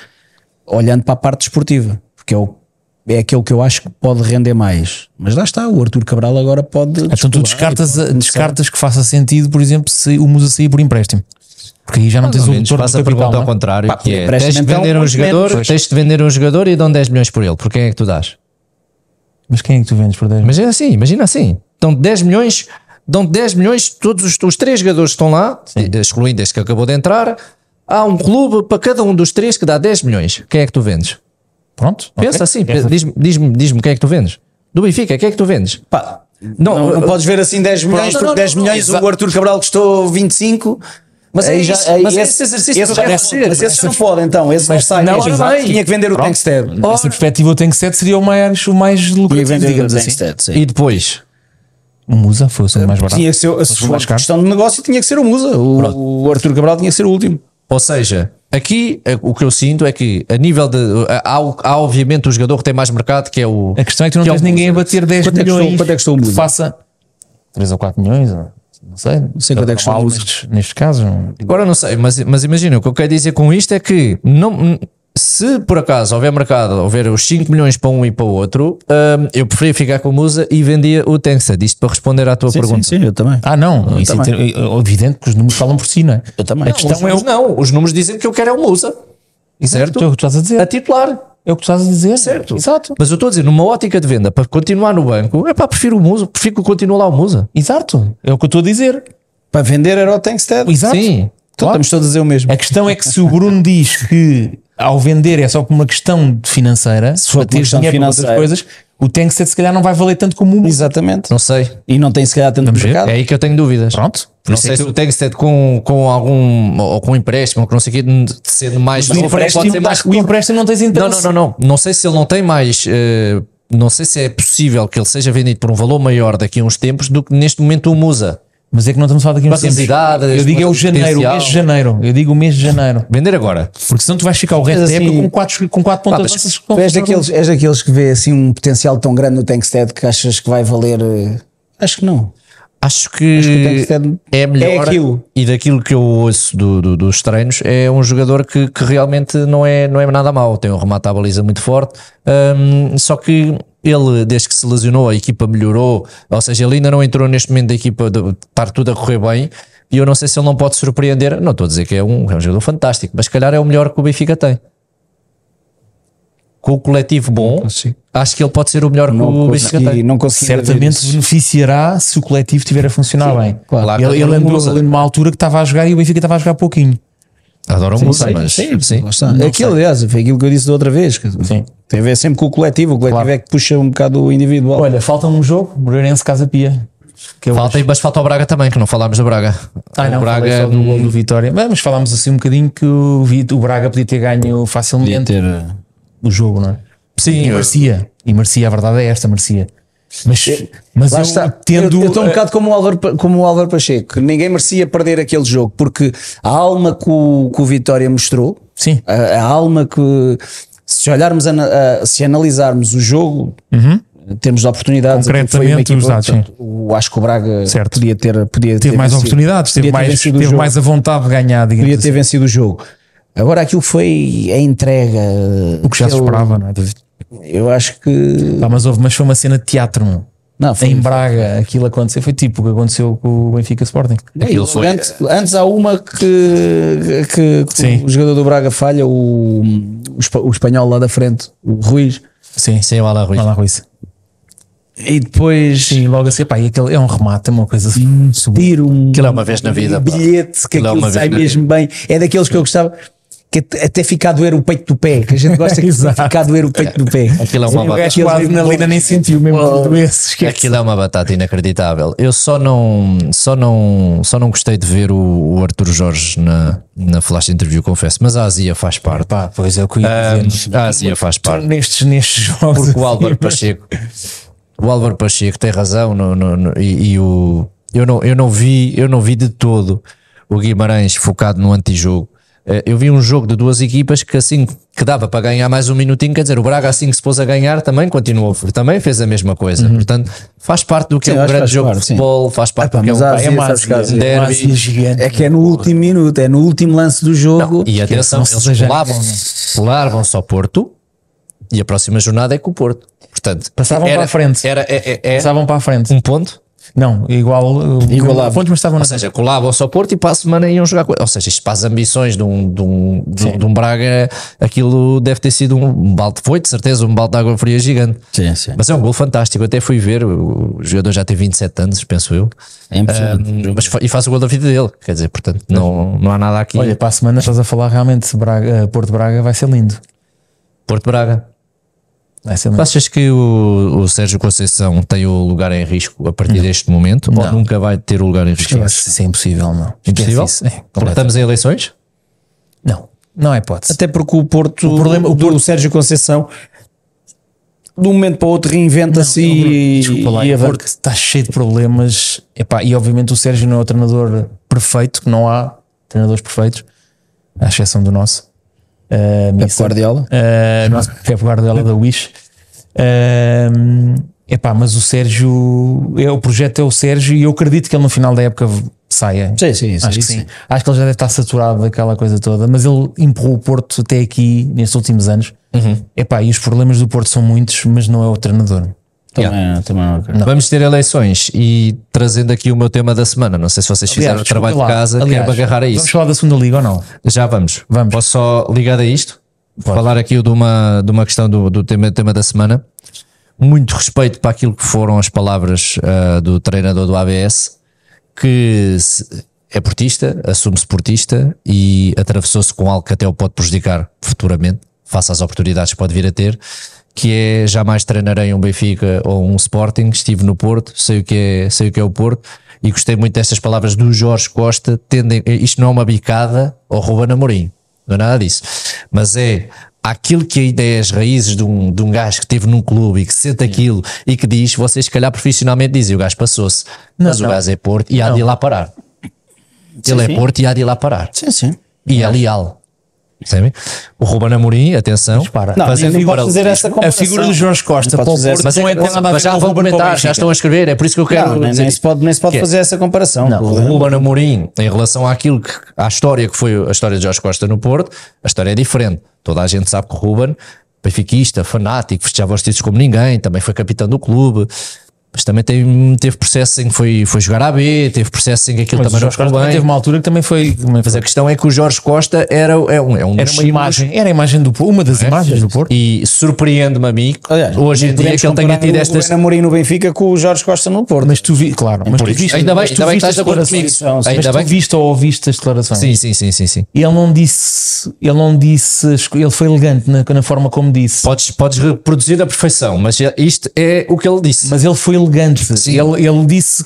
Olhando para a parte desportiva, porque é, o, é aquele que eu acho que pode render mais. Mas lá está, o Arthur Cabral agora pode. Então tu descartas, descartas que faça sentido, por exemplo, se o Musa sair por empréstimo. Porque aí já não tens o retorno do a capital. pergunta ao não é? contrário, Pá, que é, tens de então, vender um jogador, tens de vender um jogador e dão 10 milhões por ele. Por quem é que tu dás? Mas quem é que tu vendes por 10 Mas é assim, imagina assim. Dão 10 milhões, dão 10 milhões, todos os, os três jogadores que estão lá, excluindo este que acabou de entrar, há um clube para cada um dos três que dá 10 milhões. Quem é que tu vendes? Pronto. Pensa ok. assim, Essa- diz-me diz diz quem é que tu vendes. Do Benfica, quem é que tu vendes? Pá, Não, não, não podes ver assim 10 milhões, não, porque não, 10 não, milhões não, o Arthur Cabral custou 25. Mas é isso, mas esse exercício esse que eu já quero não- fazer. Mas esse não pode então, esse não sai. não, bem. Tinha que vender o. Tankstead. Nessa perspectiva, o Tank 7 seria o mais, o mais lucrativo, vender o digamos assim. Tankstead, sim. E depois? O Musa foi o segundo mais barato. Tinha que ser, se Fosse for questão de negócio, tinha que ser o Musa. O, o Arthur Cabral tinha que ser o último. Ou seja, aqui o que eu sinto é que a nível de. Há, há obviamente o jogador que tem mais mercado, que é o. A questão é que tu não que é tens o ninguém a bater 10 Quanto é que custou- milhões quanto é que custou o Musa? faça 3 ou 4 milhões, ou- não sei. Não sei quanto é que custou há o Musa. luzes neste caso. Agora não sei, mas, mas imagina, o que eu quero dizer com isto é que não, se por acaso houver mercado, houver os 5 milhões para um e para o outro, hum, eu preferia ficar com o Musa e vendia o Tencent. Isto para responder à tua pergunta. eu também. Ah, não, isso é, também. é evidente que os números falam por si, não é? Eu também. A Os questão é números não, os números dizem que eu quero é o Musa. Certo? é o que tu estás a dizer. A titular. É o que tu estás a dizer. Certo. Exato. Mas eu estou a dizer, numa ótica de venda, para continuar no banco, é pá, prefiro o Musa, prefiro que continue lá o Musa. Exato. É o que eu estou a dizer. Para vender era o Tankstead. Exato. Sim. Então estamos todos a dizer o mesmo. A questão é que se o Bruno diz que ao vender é só por uma questão financeira, se for ter questão dinheiro para outras financeira. coisas, o Tank set se calhar não vai valer tanto como o Musa. Exatamente. Não sei. E não tem se calhar tanto Vamos ver. mercado. É aí que eu tenho dúvidas. Pronto. Não sei se o Tengsted com, com algum ou com empréstimo, ou com não sei o quê, de sendo mais O novo, pode empréstimo, ser mais o empréstimo não tens Não, interesse. não, não, não. Não sei se ele não tem mais. eh, não sei se é possível que ele seja vendido por um valor maior daqui a uns tempos do que neste momento o Musa. Mas é que não estamos a falar daqui a uns tempos. idades, Eu digo é o janeiro, o mês de janeiro. Eu digo o mês de janeiro. Vender agora. Porque senão tu vais ficar o resto Mas da época assim- com quatro, com quatro pontas lanças Tu és daqueles, és daqueles que vê assim um potencial tão grande no Tankstead que achas que vai valer. eh, Acho que não. Acho que o que é melhor. é aquilo. E daquilo que eu ouço do- do- dos treinos, é um jogador que, que realmente não é, não é nada mau. Tem um remate à baliza muito forte. hum, só que ele, desde que se lesionou, a equipa melhorou. Ou seja, ele ainda não entrou neste momento da equipa de estar tudo a correr bem. E eu não sei se ele não pode surpreender. Não estou a dizer que é um, é um jogador fantástico, mas se calhar é o melhor que o Benfica tem. Com o coletivo bom, acho que ele pode ser o melhor que Não o Benfica consegui, tem. não Certamente beneficiará se o coletivo estiver a funcionar bem. claro. Ele, ele andou ali numa altura que estava a jogar e o Benfica estava a jogar pouquinho. Adoro Musa, Sim, mas sim, sim. está. Aquilo, aliás, foi aquilo que eu disse da outra vez. que Sim. Tem a ver sempre com o coletivo. O coletivo Claro. é que puxa um bocado o individual. Olha, falta um jogo, Moreirense Casa Pia. Que Falta, acho- mas falta o Braga também, que não falámos do Braga. Ah, não, o Braga falei só do gol do Vitória. Bem, Mas falámos assim um bocadinho que o, o Braga podia ter ganho facilmente ter. O jogo, não é? Sim, E merecia. E merecia, a verdade é esta, merecia. Mas, mas eu está. tendo. eu estou um bocado como o, Álvaro, como o Álvaro Pacheco. Ninguém merecia perder aquele jogo porque a alma que o, que o Vitória mostrou, Sim. a, a alma que, se olharmos, ana- a- se analisarmos o jogo, em termos de oportunidades, Uhum. Concretamente, equipa, os dados, portanto, o- acho que o Braga Certo. podia ter, podia Teve ter mais vencido- oportunidades, teve, mais, teve mais a vontade de ganhar, digamos podia assim. ter vencido o jogo. Agora aquilo foi a entrega. O que já se esperava, não é? Eu acho que. Pá, mas houve, mas foi uma cena de teatro. Não, foi, em Braga, aquilo aconteceu, foi tipo o que aconteceu com o Benfica Sporting. Aquilo foi- Antes, antes há uma que, que, que Sim. o jogador do Braga falha, o, o, espa- o espanhol lá da frente, o Ruiz, Sim, Sim, o Alan Ruiz. Vai lá, Ruiz. e depois Sim, logo assim, pá, e aquele é um remate, é uma coisa assim. tira um, Aquilo é uma vez na vida, pá. bilhete que Aquilo é aquilo uma vez sai mesmo bem. É daqueles que eu gostava. Que até- ficar a doer o peito do pé, que a gente gosta que ficar a doer o peito do pé. Aquilo é uma batata. quase na lida nem sentiu mesmo esse. esquece. Aquilo é uma batata inacreditável. Eu só não, só não, só não gostei de ver o, o Arthur Jorge na, na flash interview, confesso, mas a Azia faz parte. Pá, pois é o que eu ia dizer. A Azia faz parte. Nestes, nestes jogos. Porque o Álvaro Pacheco, o Álvaro Pacheco tem razão no, no- no- e, e o eu não, eu não vi, eu não vi de todo o Guimarães focado no antijogo. Eh, Eu vi um jogo de duas equipas que assim que dava para ganhar mais um minutinho, quer dizer, o Braga assim que se pôs a ganhar também continuou, também fez a mesma coisa. Portanto, faz parte do que Sim, é um grande jogo parte, de sim. futebol, faz parte pá, do que é um, é uma- derby. gigante. É que é no último minuto, é no último lance do jogo. E atenção, não se eles colavam-se colavam-se ao Porto e a próxima jornada é com o Porto. Portanto, Passavam era- para a frente. Era, é, é- é Passavam para a frente. um ponto. Não, igual. Igualavam. Pontos, mas estavam na Ou seja, colavam-se ao Porto e para a semana iam jogar. Ou seja, isto para as ambições de um, de um, de, um- de um Braga, aquilo deve ter sido um balde, foi de certeza um balde de água fria gigante. Sim, sim. Mas é um gol fantástico. Eu até fui ver, o jogador já tem 27 anos, penso eu. É impressionante. Ahm, mas e faz o gol da vida dele. Quer dizer, portanto, não, não há nada aqui. Olha, para a semana estás a falar realmente Braga, eh, Porto Braga vai ser lindo. Porto Braga. Tu achas que o, o Sérgio Conceição tem o lugar em risco a partir deste momento? Ou nunca vai ter o lugar em risco? Eu acho que isso é impossível, não. Impossível? Esquece isso. É, estamos em eleições? Não, não é hipótese. Até porque o Porto, O problema- o do Sérgio Conceição, de um momento para o outro, reinventa-se e, Desculpa lá, e o. Porto está cheio de problemas. Epá, e obviamente o Sérgio não é o treinador perfeito, que não há treinadores perfeitos, à exceção do nosso. Uh, Pep Guardiola. Uh, nosso Pep Guardiola da Wish. Uh, epá, mas o Sérgio, é, o projeto é o Sérgio e eu acredito que ele no final da época saia. Sim, sim, sim, Acho que sim. sim. Acho que ele já deve estar saturado daquela coisa toda, mas ele empurrou o Porto até aqui nestes últimos anos. Epá, e os problemas do Porto são muitos, mas não é o treinador. Também, também não acredito. Vamos ter eleições e trazendo aqui o meu tema da semana. Não sei se vocês fizeram o desculpa trabalho lá. de casa, Aliás, quero agarrar a Vamos isso. falar da segunda liga ou não? Já vamos. Vamos. Posso só ligar a isto? Falar aqui de uma, de uma questão do, do tema, tema da semana. Muito respeito para aquilo que foram as palavras ah, do treinador do ABS, que se- é portista, assume-se portista e atravessou-se com algo que até o pode prejudicar futuramente, face às oportunidades que pode vir a ter, que é jamais treinarei um Benfica ou um Sporting, estive no Porto, sei o que é, sei o que é o Porto e gostei muito destas palavras do Jorge Costa, tendem, isto não é uma bicada ao Ruben Amorim, não é nada disso, mas é aquilo que ainda é as raízes de um, de um gajo que esteve num clube e que sente aquilo e que diz, vocês se calhar profissionalmente dizem, o gajo passou-se, mas o gajo é Porto e há de ir lá parar. Ele é sim. Porto e há de ir lá parar. Sim, sim. E é leal. Percebem? O Ruben Amorim, atenção, para. Não, fazendo nem um pode fazer essa A figura do Jorge Costa para o Porto Mas, é, não é mas, ver já vão comentar, já estão a escrever, é por isso que eu quero Não, nem, dizer nem se pode, nem se pode é- fazer essa comparação. Não, o Ruben Amorim, em relação àquilo que, à história que foi a história de Jorge Costa no Porto, a história é diferente. Toda a gente sabe que o Ruben, benfiquista, fanático, festejava os títulos como ninguém, também foi capitão do clube. Mas também teve, teve processos em que foi, foi jogar a B, teve processos em que aquilo Mas o também não ficou bem. teve uma altura que também foi. Também Mas a questão é que o Jorge Costa era, é um, é um era uma imagem, era a imagem do Porto, uma das imagens do Porto. e surpreende-me a mim Aliás, hoje em dia que ele tenha tido o estas. Amorim no Benfica com o Jorge Costa no Porto. Mas tu vi, claro, mas tu viste, Ainda bem, ainda bem que viste estás de acordo comigo. Mas tu viste ou ouviste as declarações? Sim, sim, sim, sim, sim. E ele não disse, ele não disse, ele foi elegante na, na forma como disse. Podes, podes reproduzir a perfeição, mas isto é o que ele disse. Mas ele foi elegante. Sim. Ele, ele disse,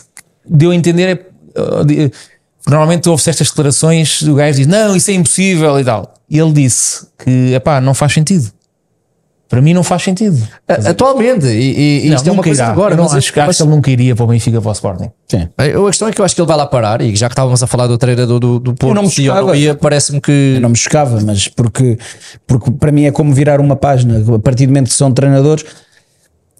deu a entender. eh, de- Normalmente ouve-se estas declarações, o gajo diz: Não, isso é impossível e tal. Ele disse que, epá, não faz sentido. Para mim não faz sentido. A- Atualmente, e, e Não, isto é uma coisa irá. agora. Eu não mas, acho, que- mas- ele nunca iria para o Benfica para o Sporting. Sim. a questão é que eu acho que ele vai lá parar, e já que estávamos a falar do treinador do, do Porto, não me eu não chocava. ia, parece-me que. Eu não me chocava, mas porque, porque para mim é como virar uma página. A partir do momento que são treinadores.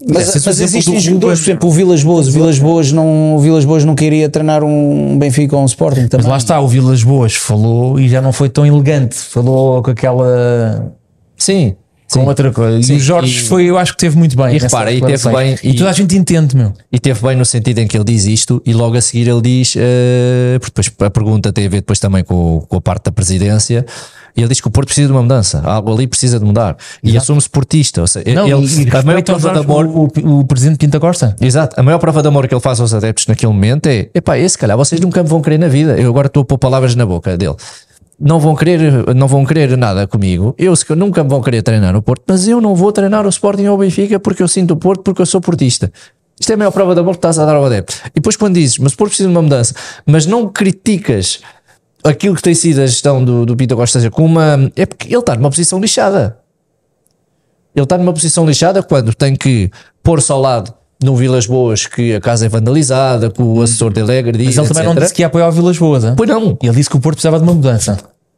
Mas, é mas existem do jogadores, por exemplo, o Vilas Boas. O Vilas Boas não, o Vilas Boas não queria treinar um Benfica ou um Sporting também. Mas lá está, o Vilas Boas falou e já não foi tão elegante. Falou com aquela. Sim. com sim. outra coisa. Sim, e o Jorge e- foi, eu acho que teve muito bem. E repara, e teve bem, E, e- toda a gente entende, meu. E teve bem no sentido em que ele diz isto e logo a seguir ele diz, eh, porque depois a pergunta tem a ver depois também com, com a parte da presidência, e ele diz que o Porto precisa de uma mudança, algo ali precisa de mudar. E assume-se portista, ou seja, Não, ele, e, a maior prova de amor, o, o, o presidente Pinta Costa. Exato, a maior prova de amor que ele faz aos adeptos naquele momento é: epá, esse calhar vocês nunca me vão querer na vida. Eu agora estou a pôr palavras na boca dele. Não vão querer, não vão querer nada comigo. Eu se nunca me vão querer treinar no Porto, mas eu não vou treinar o Sporting ou o Benfica porque eu sinto o Porto, porque eu sou portista. Isto é a maior prova de amor que estás a dar ao adepto. E depois quando dizes, mas o Porto precisa de uma mudança, mas não criticas aquilo que tem sido a gestão do, do Pinto Costa, seja, com uma, é porque ele está numa posição lixada. Ele está numa posição lixada quando tem que pôr-se ao lado num Vilas Boas que a casa é vandalizada, que o assessor dele é agredido, Mas ele também não etc. disse que ia apoiar o Vilas Boas. hein? Pois não, Ele disse que o Porto precisava de uma mudança.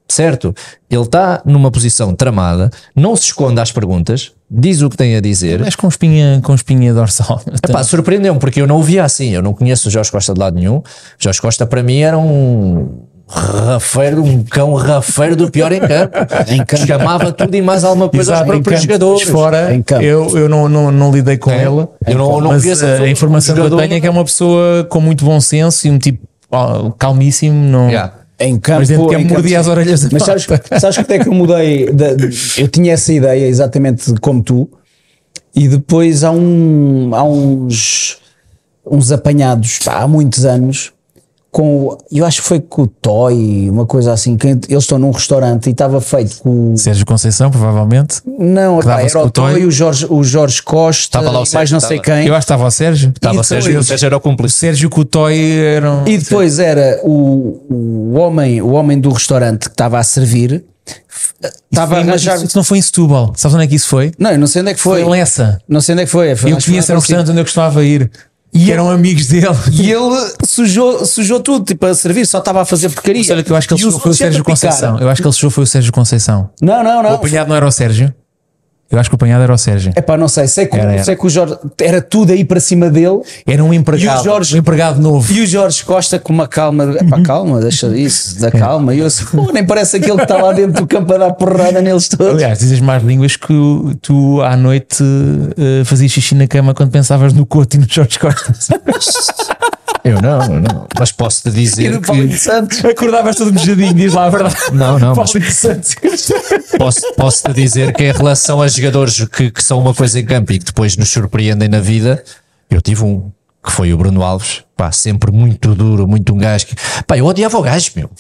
certo? Ele está numa posição tramada, não se esconde às perguntas, diz o que tem a dizer. Mas com espinha, com espinha dorsal. Epá, surpreendeu-me porque eu não o via assim. Eu não conheço o Jorge Costa de lado nenhum. Jorge Costa para mim era um rafeiro, um cão rafeiro do pior em campo. Em campo. Chamava tudo e mais alguma coisa Exato, aos em próprios campo, jogadores. Fora, Em campo. eu, eu não, não, não lidei com É. ele. Eu não- não mas conheço a a, pessoa- informação que eu tenho é que é uma pessoa com muito bom senso e um tipo ó, calmíssimo. Não, Yeah. Em campo, Mas dentro que em campo, mordia as orelhas Mas sabes, sabes que até que eu mudei? da- eu tinha essa ideia exatamente como tu, e depois há, um, há uns, uns apanhados pá, há muitos anos. Com, eu acho que foi com o Toy, uma coisa assim, que eles estão num restaurante e estava feito com. Sérgio Conceição, provavelmente. Não, pá, era o Toy. Toy, o Jorge, o Jorge Costa, Estava lá o e mais Sérgio, não sei quem. Eu acho que estava o Sérgio. Estava o Sérgio, o Sérgio era o O cúmplice. Sérgio com o Toy eram. E depois era o, o, homem, o homem do restaurante que estava a servir, estava a arranjar. Isso não foi em Setúbal. Sabes onde é que isso foi? Não, eu não sei onde é que Foi foi. em Lessa. Não sei onde é que foi. foi Eu conheço era um restaurante onde eu costumava ir. E eram amigos dele. E ele sujou, sujou tudo, tipo, a servir, só estava a fazer porcaria. Olha que eu acho que ele sujou foi o Sérgio. Conceição. Eu acho que ele sujou foi o Sérgio Conceição. Não, não, O não. apanhado não era o Sérgio. Eu acho que o apanhado era o Sérgio. É pá, não sei. Sei que, Era, era. sei que o Jorge era tudo aí para cima dele Era um E empregado. o Jorge- Um empregado novo. e o Jorge Costa com uma calma. É pá, calma, deixa isso, da calma. E eu assim, pô, nem parece aquele que está lá dentro do campo a dar porrada neles todos. Aliás, dizes mais línguas que tu à noite eh, fazias xixi na cama quando pensavas no Couto e no Jorge Costa. Eu não, eu não. Mas posso-te E dizer do que. Santos. Acordavas todo mejadinho, diz lá a verdade. Não, não, Santos. posso, posso-te dizer que em relação a jogadores que, que são uma coisa em campo e que depois nos surpreendem na vida, eu tive um, que foi o Bruno Alves, pá, sempre muito duro, muito um gajo que, pá, eu odiava o gajo, meu.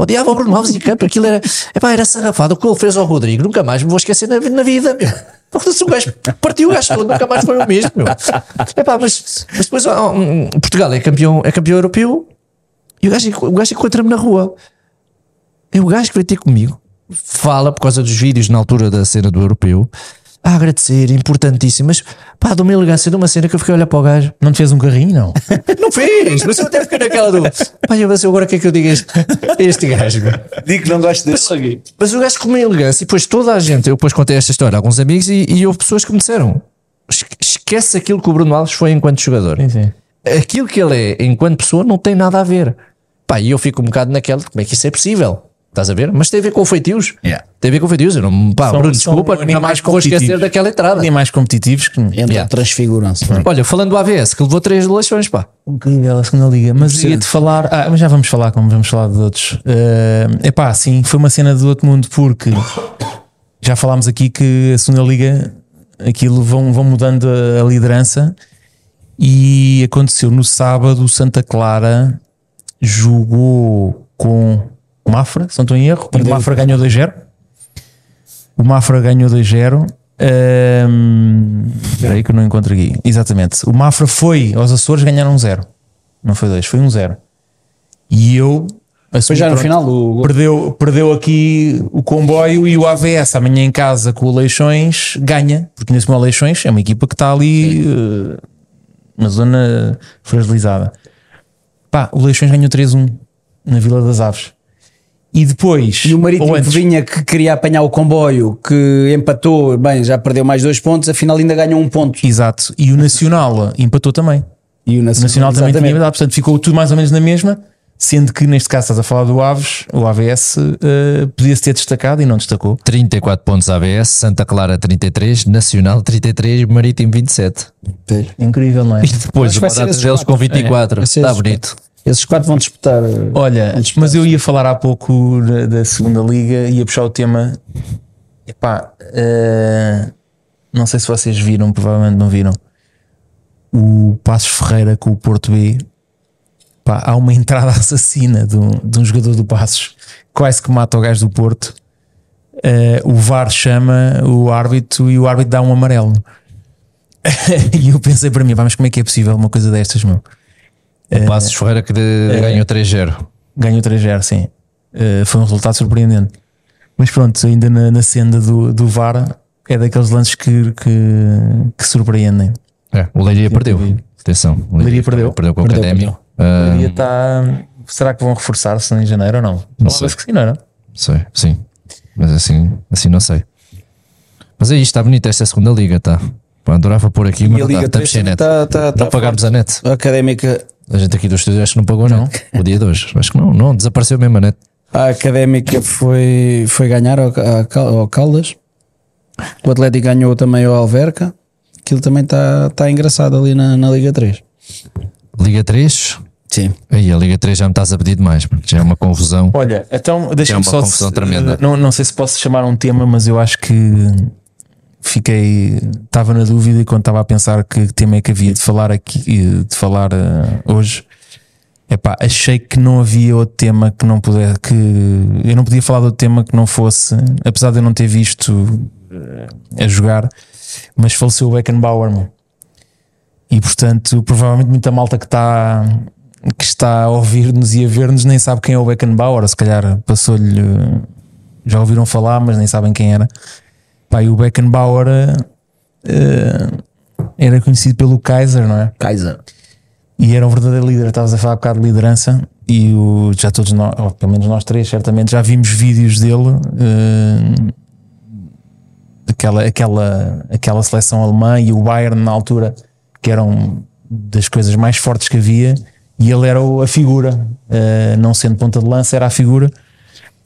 Odiava o Bruno Alves em campo, aquilo era, epá, era sarrafado. O que ele fez ao Rodrigo, nunca mais me vou esquecer na, na vida, meu. O gajo partiu o gajo todo, nunca mais foi o mesmo, meu. Epá, mas, mas depois Portugal é campeão, é campeão europeu e o gajo, o gajo encontra-me na rua. É o gajo que veio ter comigo, fala por causa dos vídeos na altura da cena do europeu, a agradecer, importantíssimo, mas pá, de uma elegância de uma cena que eu fiquei a olhar para o gajo. Não te fez um carrinho, não? Não fez, mas eu até fiquei naquela do pá, eu sei agora o que é que eu digo a este, a este gajo. meu?" Digo que não gosto dele. Mas o gajo com uma elegância, e depois toda a gente, eu depois contei esta história a alguns amigos e, e houve pessoas que me disseram: "Esque- esquece aquilo que o Bruno Alves foi enquanto jogador. Sim, sim. Aquilo que ele é enquanto pessoa não tem nada a ver. Pá, e eu fico um bocado naquela, de como é que isso é possível? Estás a ver? Mas tem a ver com feitios. Yeah. Tem a ver com feitios. Eu não, pá, São- Bruno, são desculpa, nunca mais vou esquecer competitivos. daquela entrada. Nem mais competitivos que Entra Yeah. transfiguram-se. Olha, falando do AVS, que levou três eleições, pá. incrível a segunda liga. Mas ia-te falar, ah, mas já vamos falar como vamos falar de outros. É epá, sim, foi uma cena do outro mundo porque já falámos aqui que a segunda liga aquilo vão, vão mudando a, a liderança e aconteceu no sábado o Santa Clara jogou com o Mafra, se não estou em erro, e o Mafra ganhou 2-0. O Mafra ganhou 2-0. Ahm, Espera aí que eu não encontro aqui. Exatamente. O Mafra foi aos Açores, ganharam um 0. Não foi 2, foi um 0. E eu. Assumi, já no pronto, final gol. Perdeu, perdeu aqui o comboio e o AVS amanhã em casa com o Leixões ganha, porque nesse momento o Leixões é uma equipa que está ali eh, na zona fragilizada. Pá, o Leixões ganhou 3-1 na Vila das Aves. E depois, E o Marítimo ou que antes, vinha que queria apanhar o comboio, que empatou, bem, já perdeu mais dois pontos, afinal ainda ganhou um ponto. exato, e o Nacional empatou também. E o O Nacional, Nacional também exatamente. tinha dado, portanto ficou tudo mais ou menos na mesma, sendo que neste caso estás a falar do Aves, o AVS eh, podia-se ter destacado e não destacou. 34 pontos AVS, Santa Clara 33, Nacional 33, Marítimo 27. Incrível, não é? E depois data esses deles com 24. Vai ser Está bonito. Esses quatro vão disputar. eh, Olha, mas eu ia falar há pouco da, da segunda liga, ia puxar o tema. Epá, eh, não sei se vocês viram, provavelmente não viram. O Passos Ferreira com o Porto B. Pá, há uma entrada assassina de um, de um jogador do Passos, quase que mata o gajo do Porto. Eh, o VAR chama o árbitro e o árbitro dá um amarelo. e eu pensei para mim, "Pá, mas como é que é possível uma coisa destas, meu? O Passos Ferreira que de- ganhou 3-0. ganhou 3-0, sim. Uh, foi um resultado surpreendente. Mas pronto, ainda na, na senda do, do VAR é daqueles lances que, que, que surpreendem. É, o Leiria perdeu. Atenção. O Leiria perdeu. Perdeu com o Perdeu, Académio. A Ah, Leiria tá- Será que vão reforçar-se em janeiro ou não? Não sei. que sim, não era? sei, sim. Mas assim, assim não sei. Mas é isto, está bonito esta segunda liga, tá? Adorava pôr aqui, mas E a não Liga dá, estamos 3 sem net. está tá, tá não pagámos a net. A académica, A gente aqui do estúdio acho que não pagou net. O dia de hoje. Acho que não, não, desapareceu mesmo a net. a académica foi, foi ganhar ao, ao Caldas. O Atlético ganhou também ao Alverca. Aquilo também está tá engraçado ali na, na Liga 3. Liga 3. Sim. Aí, a Liga 3 já me estás a pedir demais, mano. já é uma confusão. Olha, então É deixa-me uma só. confusão tremenda. Não, não sei se posso chamar um tema, mas eu acho que fiquei. Estava na dúvida e quando estava a pensar que tema é que havia de falar aqui, de falar eh, hoje. Epá, achei que não havia outro tema que não puder, que eu não podia falar de outro tema que não fosse, apesar de eu não ter visto eh, a jogar, mas faleceu o Beckenbauer, meu. E portanto, provavelmente muita malta que está que está a ouvir-nos e a ver-nos nem sabe quem é o Beckenbauer, se calhar passou-lhe já ouviram falar, mas nem sabem quem era. Pá, e o Beckenbauer eh, era conhecido pelo Kaiser, não é? Kaiser. E era um verdadeiro líder. Estavas a falar um bocado de liderança e o, já todos nós, ou pelo menos nós três, certamente já vimos vídeos dele. eh, aquela, aquela, aquela seleção alemã e o Bayern na altura, que eram das coisas mais fortes que havia, e ele era o- a figura, eh, não sendo ponta de lança, era a figura.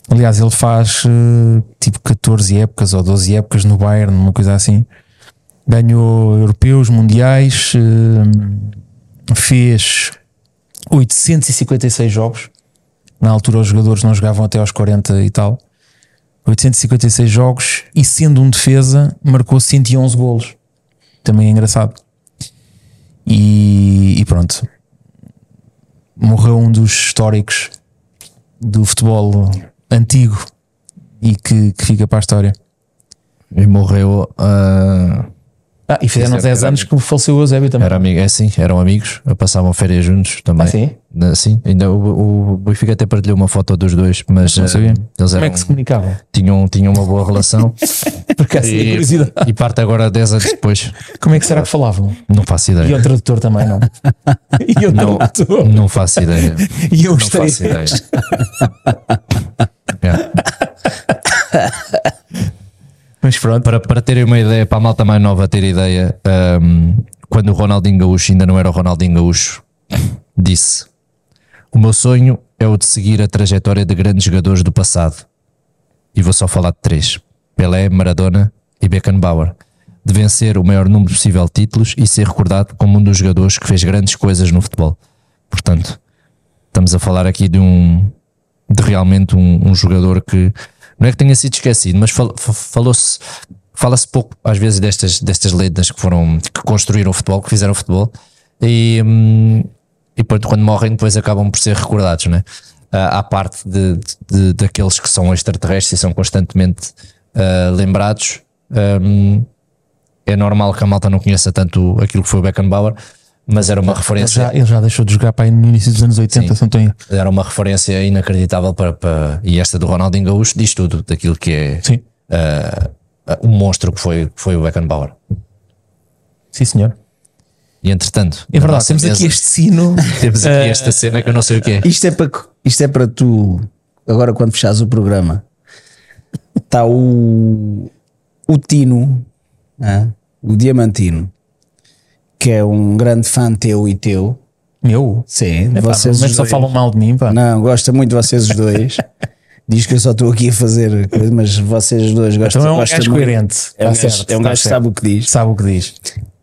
Aliás, ele faz eh, tipo 14 épocas ou 12 épocas no Bayern, uma coisa assim. Ganhou europeus, mundiais, eh, fez 856 jogos. Na altura, os jogadores não jogavam até aos 40 e tal. 856 jogos e, sendo um defesa, marcou 111 golos. Também é engraçado. E, e pronto. Morreu um dos históricos do futebol antigo e que, que fica para a história. E morreu. ah, Ah, e fizeram Esse é 10 era anos que faleceu o Eusébio também. era amigo, é assim, eram amigos, passavam férias juntos também. Ah, sim? Sim, ainda o, o Benfica até partilhou uma foto dos dois, mas Não ah, sabia. eles Como eram, é que se comunicavam? tinham, tinham uma boa relação Porque assim, e, curiosidade. e parte agora 10 anos depois. Como é que será que falavam? Não faço E ideia. o tradutor também, não? E o Não, tradutor? não faço ideia. E eu Não gostaria. faço ideia. É. Mas pronto. Para, para terem uma ideia, para a malta mais nova ter ideia, ahm, quando o Ronaldinho Gaúcho ainda não era o Ronaldinho Gaúcho, disse: O meu sonho é o de seguir a trajetória de grandes jogadores do passado. E vou só falar de três: Pelé, Maradona e Beckenbauer. De vencer o maior número possível de títulos e ser recordado como um dos jogadores que fez grandes coisas no futebol. Portanto, estamos a falar aqui de um de realmente um, um jogador que não é que tenha sido esquecido, mas fal- fa- falou-se fala-se pouco às vezes destas, destas lendas que foram que construíram o futebol, que fizeram o futebol e, hum, e pronto, quando morrem depois acabam por ser recordados, né? À parte de, de- daqueles que são extraterrestres e são constantemente ah, lembrados, hum, é normal que a malta não conheça tanto aquilo que foi o Beckenbauer, mas era uma Ele referência já, ele já deixou de jogar para aí no início dos anos 80, Sim. erro. era uma referência inacreditável para, para- e esta do Ronaldinho Gaúcho diz tudo daquilo que é Sim, ah, o monstro que foi, que foi o Beckenbauer. sim senhor. E entretanto, É verdade, temos mesa, aqui este sino. temos aqui eh, esta cena que eu não sei o que é. Isto é para isto é para tu agora quando fechares o programa está o o Tino ah, o Diamantino que é um grande fã teu e teu Meu, sim Epá, vocês mas os só falam mal de mim, pá. não gosta muito de vocês os dois diz que eu só estou aqui a fazer coisa, mas vocês os dois gostam Então é um gostam gajo muito. coerente. é um Tá gajo, certo, é um tá gajo que sabe o que diz Sabe o que diz.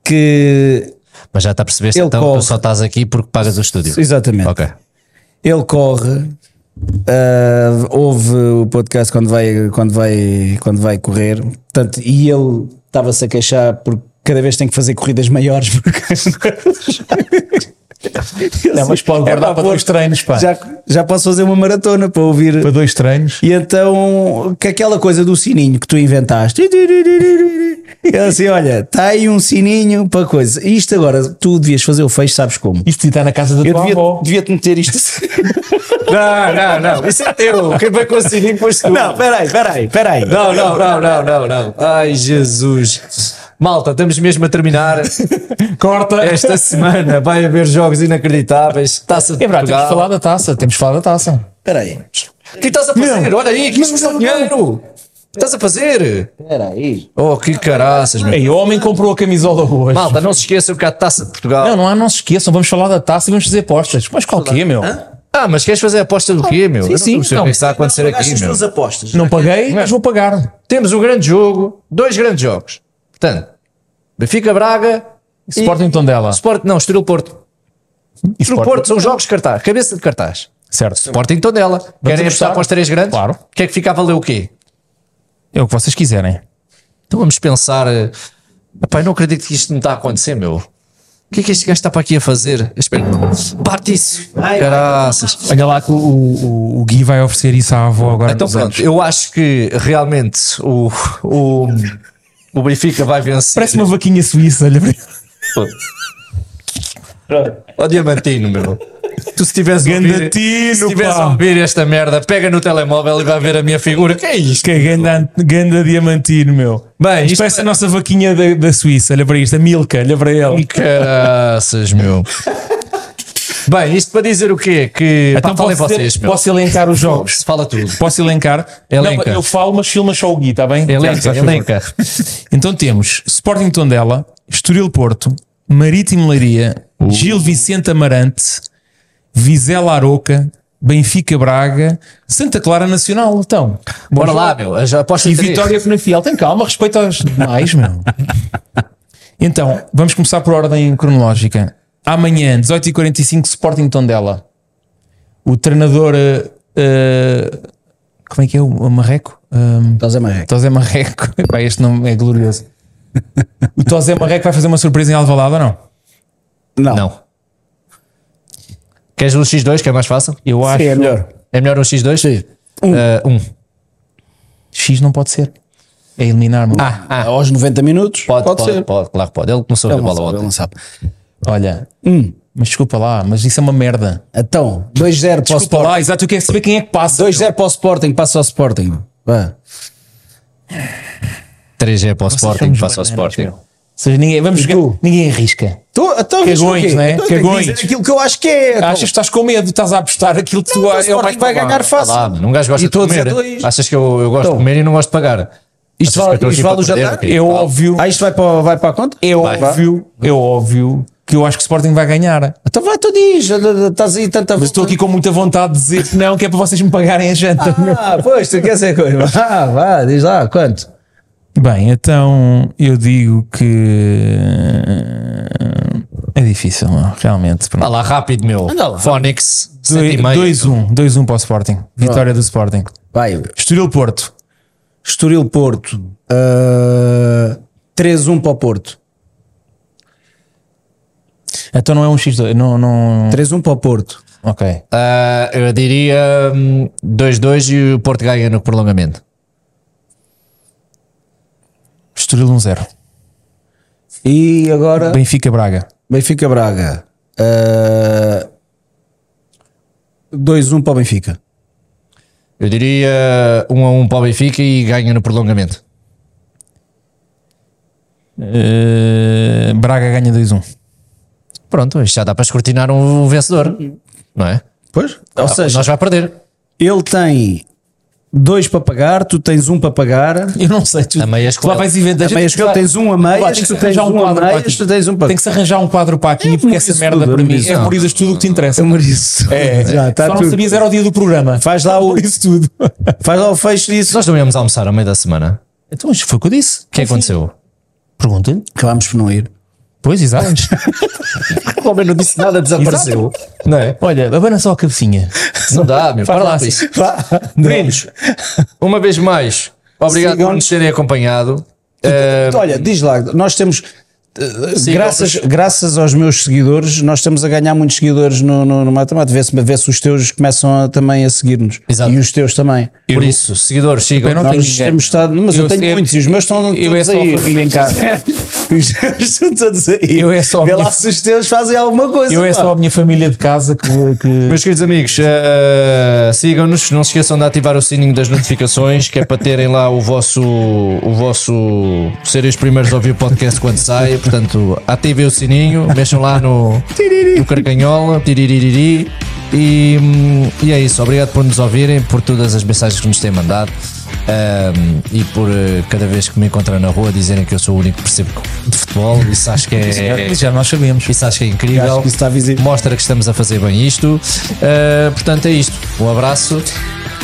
que Mas já está a perceber então corre. tu só estás aqui porque pagas o estúdio. exatamente Ok. ele corre ah, ouve o podcast quando vai quando vai quando vai correr portanto, e ele estava-se a queixar porque cada vez tem que fazer corridas maiores porque Não, mas pode É guardar pá, para dois treinos, pá. já, já posso fazer uma maratona para ouvir Para dois treinos. e então que aquela coisa do sininho que tu inventaste é assim, olha, está aí um sininho para coisa. Isto agora, tu devias fazer o fecho, sabes como? Isto está na casa da Eu tua devia, avó. devia-te meter isto. Não, não, não. Isso é teu. Quem vai conseguir depois tu. Não, peraí, peraí, peraí. Não, não, não, não, não, não. Ai, Jesus. Malta, estamos mesmo a terminar. Corta. Esta semana vai haver jogos inacreditáveis. Taça de É verdade, temos falar da taça. Temos de falar da taça. Peraí. O que estás a fazer? Olha aí, aqui custa dinheiro. O que estás a fazer? Peraí. Oh, que caraças, meu. Ei, o homem comprou a camisola hoje. Malta, não se esqueçam que há Taça de Portugal. Não, não há, não se esqueçam. Vamos falar da taça e vamos fazer apostas. Mas qual que é, meu? Ah, mas queres fazer a aposta do quê, meu? Sim, sim. Não sei o que está a acontecer aqui, meu. apostas. Não paguei, mas vou pagar. Temos um grande jogo, dois grandes jogos. Portanto, Benfica Braga e Sporting Tondela. Sport, não, Estoril Porto. E Estoril Porto são jogos de cartaz, cabeça de cartaz. Certo. Sporting Tondela. Querem apostar? para os três grandes? Claro. O que é que fica a valer o quê? É o que vocês quiserem. Então vamos pensar. eh, eu não acredito que isto não está a acontecer, meu. O que é que este gajo está para aqui a fazer? Espera, bate isso. Caraças. Olha lá que o, o, o Gui vai oferecer isso à avó agora. Então nos pronto, anos. eu acho que realmente o, o, o Benfica vai vencer. Parece uma vaquinha suíça. Olha para Ó Diamantino, meu. Tu se tivesse a ouvir, Gandatino, se tivesse a ouvir esta merda, pega no telemóvel e vai ver a minha figura. Que é isto? Que é ganda, ganda diamantino, meu. Bem, Isto isto parece a nossa vaquinha da, da Suíça. Olha para isto, a Milka, olha para ele. Caraças, meu. Bem, isto para dizer o quê? Que Então pá, posso, vocês, meu. posso elencar os jogos? Fala tudo. Posso elencar? Elenca. Não, eu falo, mas filma só o Gui, está bem? Elenca, elenca. Então temos Sporting Tondela, Estoril Porto, Marítimo Leiria, Uh. Gil Vicente Amarante, Vizela Aroca, Benfica Braga, Santa Clara Nacional. Então, Bora lá, meu. Aposta E. Vitória Penafiel. Tem calma, respeita aos demais, meu. Então, vamos começar por ordem cronológica. Amanhã, 18h45, Sporting Tondela. O treinador. eh, como é que é? O Marreco? Um, Estás a marreco. Tosé Marreco. Pá, este nome é glorioso. O Tosé Marreco vai fazer uma surpresa em Alvalade ou não? Não. Não. Queres o X2, que é mais fácil? Eu acho. Sim, é melhor. É melhor um X2? Sim. Uh, um. X não pode ser. É eliminar-me. Ah, ah. Aos 90 minutos Pode, pode, ser. pode, claro que pode. Ele começou a Ele ver não bola sabe, ele ontem. não sabe. Olha, Hum. mas desculpa lá, mas isso é uma merda. Então, 2-0 para o Desculpa Sporting. lá, exato, eu quero saber quem é que passa. 2-0 para o Sporting, passa ao Sporting. Vá. 3 é para o Sporting, passa ao Sporting. meu. Ou seja, ninguém, vamos jogar, ninguém arrisca. Tô, então, Cagões, não é? Então, tenho que Cagões. dizer aquilo que eu acho que é. Achas que estás com medo, estás a apostar aquilo que tu Não, o é o mais vai ganhar fácil. Ah, mano, um gajo gosta E de comer. dois. Achas que eu, eu gosto Então. de comer e não gosto de pagar? Isto Achas vale, isto vale o jantar? É óbvio, Ah, isto vai para, vai para a conta? é óbvio, é óbvio que eu acho que o Sporting vai ganhar. Então vai, tu diz, estás aí tanta Mas estou aqui com muita vontade de dizer que não, que é para vocês me pagarem a janta. Ah, pois, tu queres ser coisa. Ah, vá, diz lá, quanto? Bem, então eu digo que é difícil, não? realmente. Vá lá, rápido, meu. Anda lá. 7,5. 2-1, 2-1 para o Sporting. Vitória do Sporting. Vai, Estoril Porto. Estoril Porto, uh, 3-1 para o Porto. Então não é um X2, não, não... 3-1 para o Porto. Ok. Ah, eu diria hum, 2-2 e o Porto ganha no prolongamento. Estoril 1-0. E agora, Benfica Braga. Benfica Braga, uh, 2-1 para o Benfica. Eu diria 1 a 1 para o Benfica e ganha no prolongamento. Eh, Braga ganha 2-1. Pronto, isto já dá para escrutinar um vencedor, não é? Pois? Ou seja, Nós vai perder. ele tem dois para pagar, tu tens um para pagar. Eu não sei, tu, A meias tu lá vais inventar. A meias que ele tens um a meias, tu tens um um a meias, tu tens um para Tem que se arranjar um quadro para aqui, porque essa merda tudo, para mim é não. por isso tudo o que te interessa. Maurício. É, já está Só não tudo. sabias, era o dia do programa. Faz lá o, Isso tudo. faz lá o fecho disso. Nós não íamos almoçar ao meio da semana. Então, isto foi o que eu disse. O que é que aconteceu? Pergunta-lhe. Acabámos por não ir. Pois, exato. O homem não disse nada, desapareceu. Não é? Olha, abana só a cabecinha. Não dá, meu. Para lá isso. Meninos, uma vez mais, obrigado por nos terem acompanhado. Olha, diz lá, nós temos. Sim, graças, graças aos meus seguidores, nós estamos a ganhar muitos seguidores no, no, no Mata-Mata. Vê-se vê os teus começam a, também a seguir-nos. E os teus também. por isso, seguidores, sigam. Eu não Nós tenho ninguém. temos estado. Mas eu, Eu tenho sei- muitos e os meus estão eu é todos a aí. família em casa. Os meus estão todos aí. Eu é só a Vê minha- lá se os teus fazem alguma coisa. Eu é pá. só a minha família de casa que. que... Meus queridos amigos, eh, sigam-nos, não se esqueçam de ativar o sininho das notificações, que é para terem lá o vosso, o vosso, serem os primeiros a ouvir o podcast quando sai. Portanto, ativem o sininho, mexam lá no, no carcanhola, tiriririri. E, e é isso, obrigado por nos ouvirem, por todas as mensagens que nos têm mandado um, e por eh, cada vez que me encontram na rua dizerem que eu sou o único que percebo de futebol. Isso acho que é, Já nós sabemos. isso acho que é incrível. Que. Mostra que estamos a fazer bem isto. Uh, portanto, é isto. Um abraço.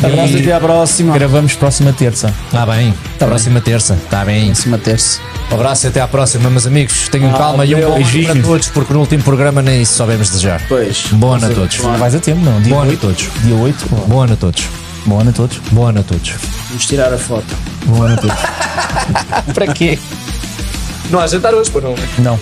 Abraço E- até à próxima. Gravamos próxima terça. Está bem. próxima terça. Está bem. Próxima terça. Um abraço e até à próxima, meus amigos. Tenham calma e um bom beijinho. para todos, porque no último programa nem isso soubemos desejar. Pois. Bom ano a todos. Não vais a tempo, não. Dia Bom ano a 8. todos. Dia 8. Bom ano a todos. Bom ano a todos. Bom ano a todos. Vamos tirar a foto. Bom ano a todos. Para quê? Não há jantar hoje, pô, não. não.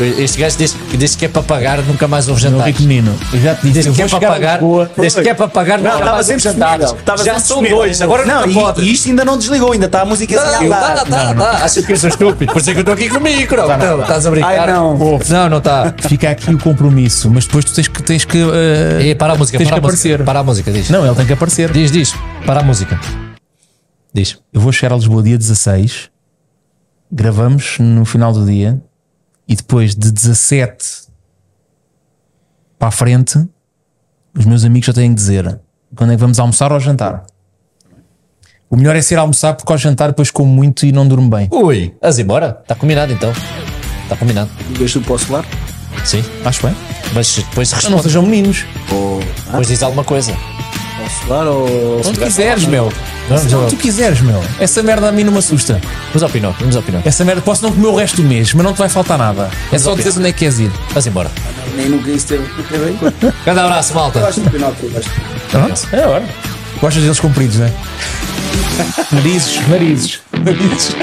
Este gajo diz, diz que é para pagar, nunca mais houve jantar. rico menino. Eu já te disse. Que é para a pagar, desde que é para pagar, nunca estava mais houve. Estava Já são dois, agora não, não e, pode. e isto ainda não desligou, ainda está a música assim a Tá, tá, tá. Achas que eu sou estúpido? Por isso é que eu estou aqui com o micro. Não, estás a brincar? Ai, não. Não, não está. Fica aqui o compromisso, mas depois tu tens que. Tens que E para a música, Tens para a que música. aparecer. Para a música, diz. Não, ele tem que aparecer. Diz, diz. Para a música. Diz. Eu vou chegar a Lisboa dia 16. Gravamos no final do dia. E depois de 17 para a frente, os meus amigos já têm que dizer quando é que vamos almoçar ou jantar. O melhor é ser almoçar porque ao jantar depois como muito e não durmo bem. Ui. Vas embora? Está combinado então. Está combinado. Vês tu para o celular? Sim. Acho bem. Mas depois Não responde. sejam meninos. Ou Depois diz alguma coisa. Ou. Onde quiseres, meu. Vamos, Onde tu quiseres, meu. Essa merda a mim não me assusta. vamos ao Pinóquio. Vamos ao Pinóquio. Essa merda posso não comer o resto do mês, mas não te vai faltar nada. É só dizer onde é que queres ir. Vas embora. Nem nunca isso teve. Grande abraço, malta. Gosto do Pinóquio, gosto. Pronto, é hora. Gostas deles compridos, não é? narizes, narizes, narizes.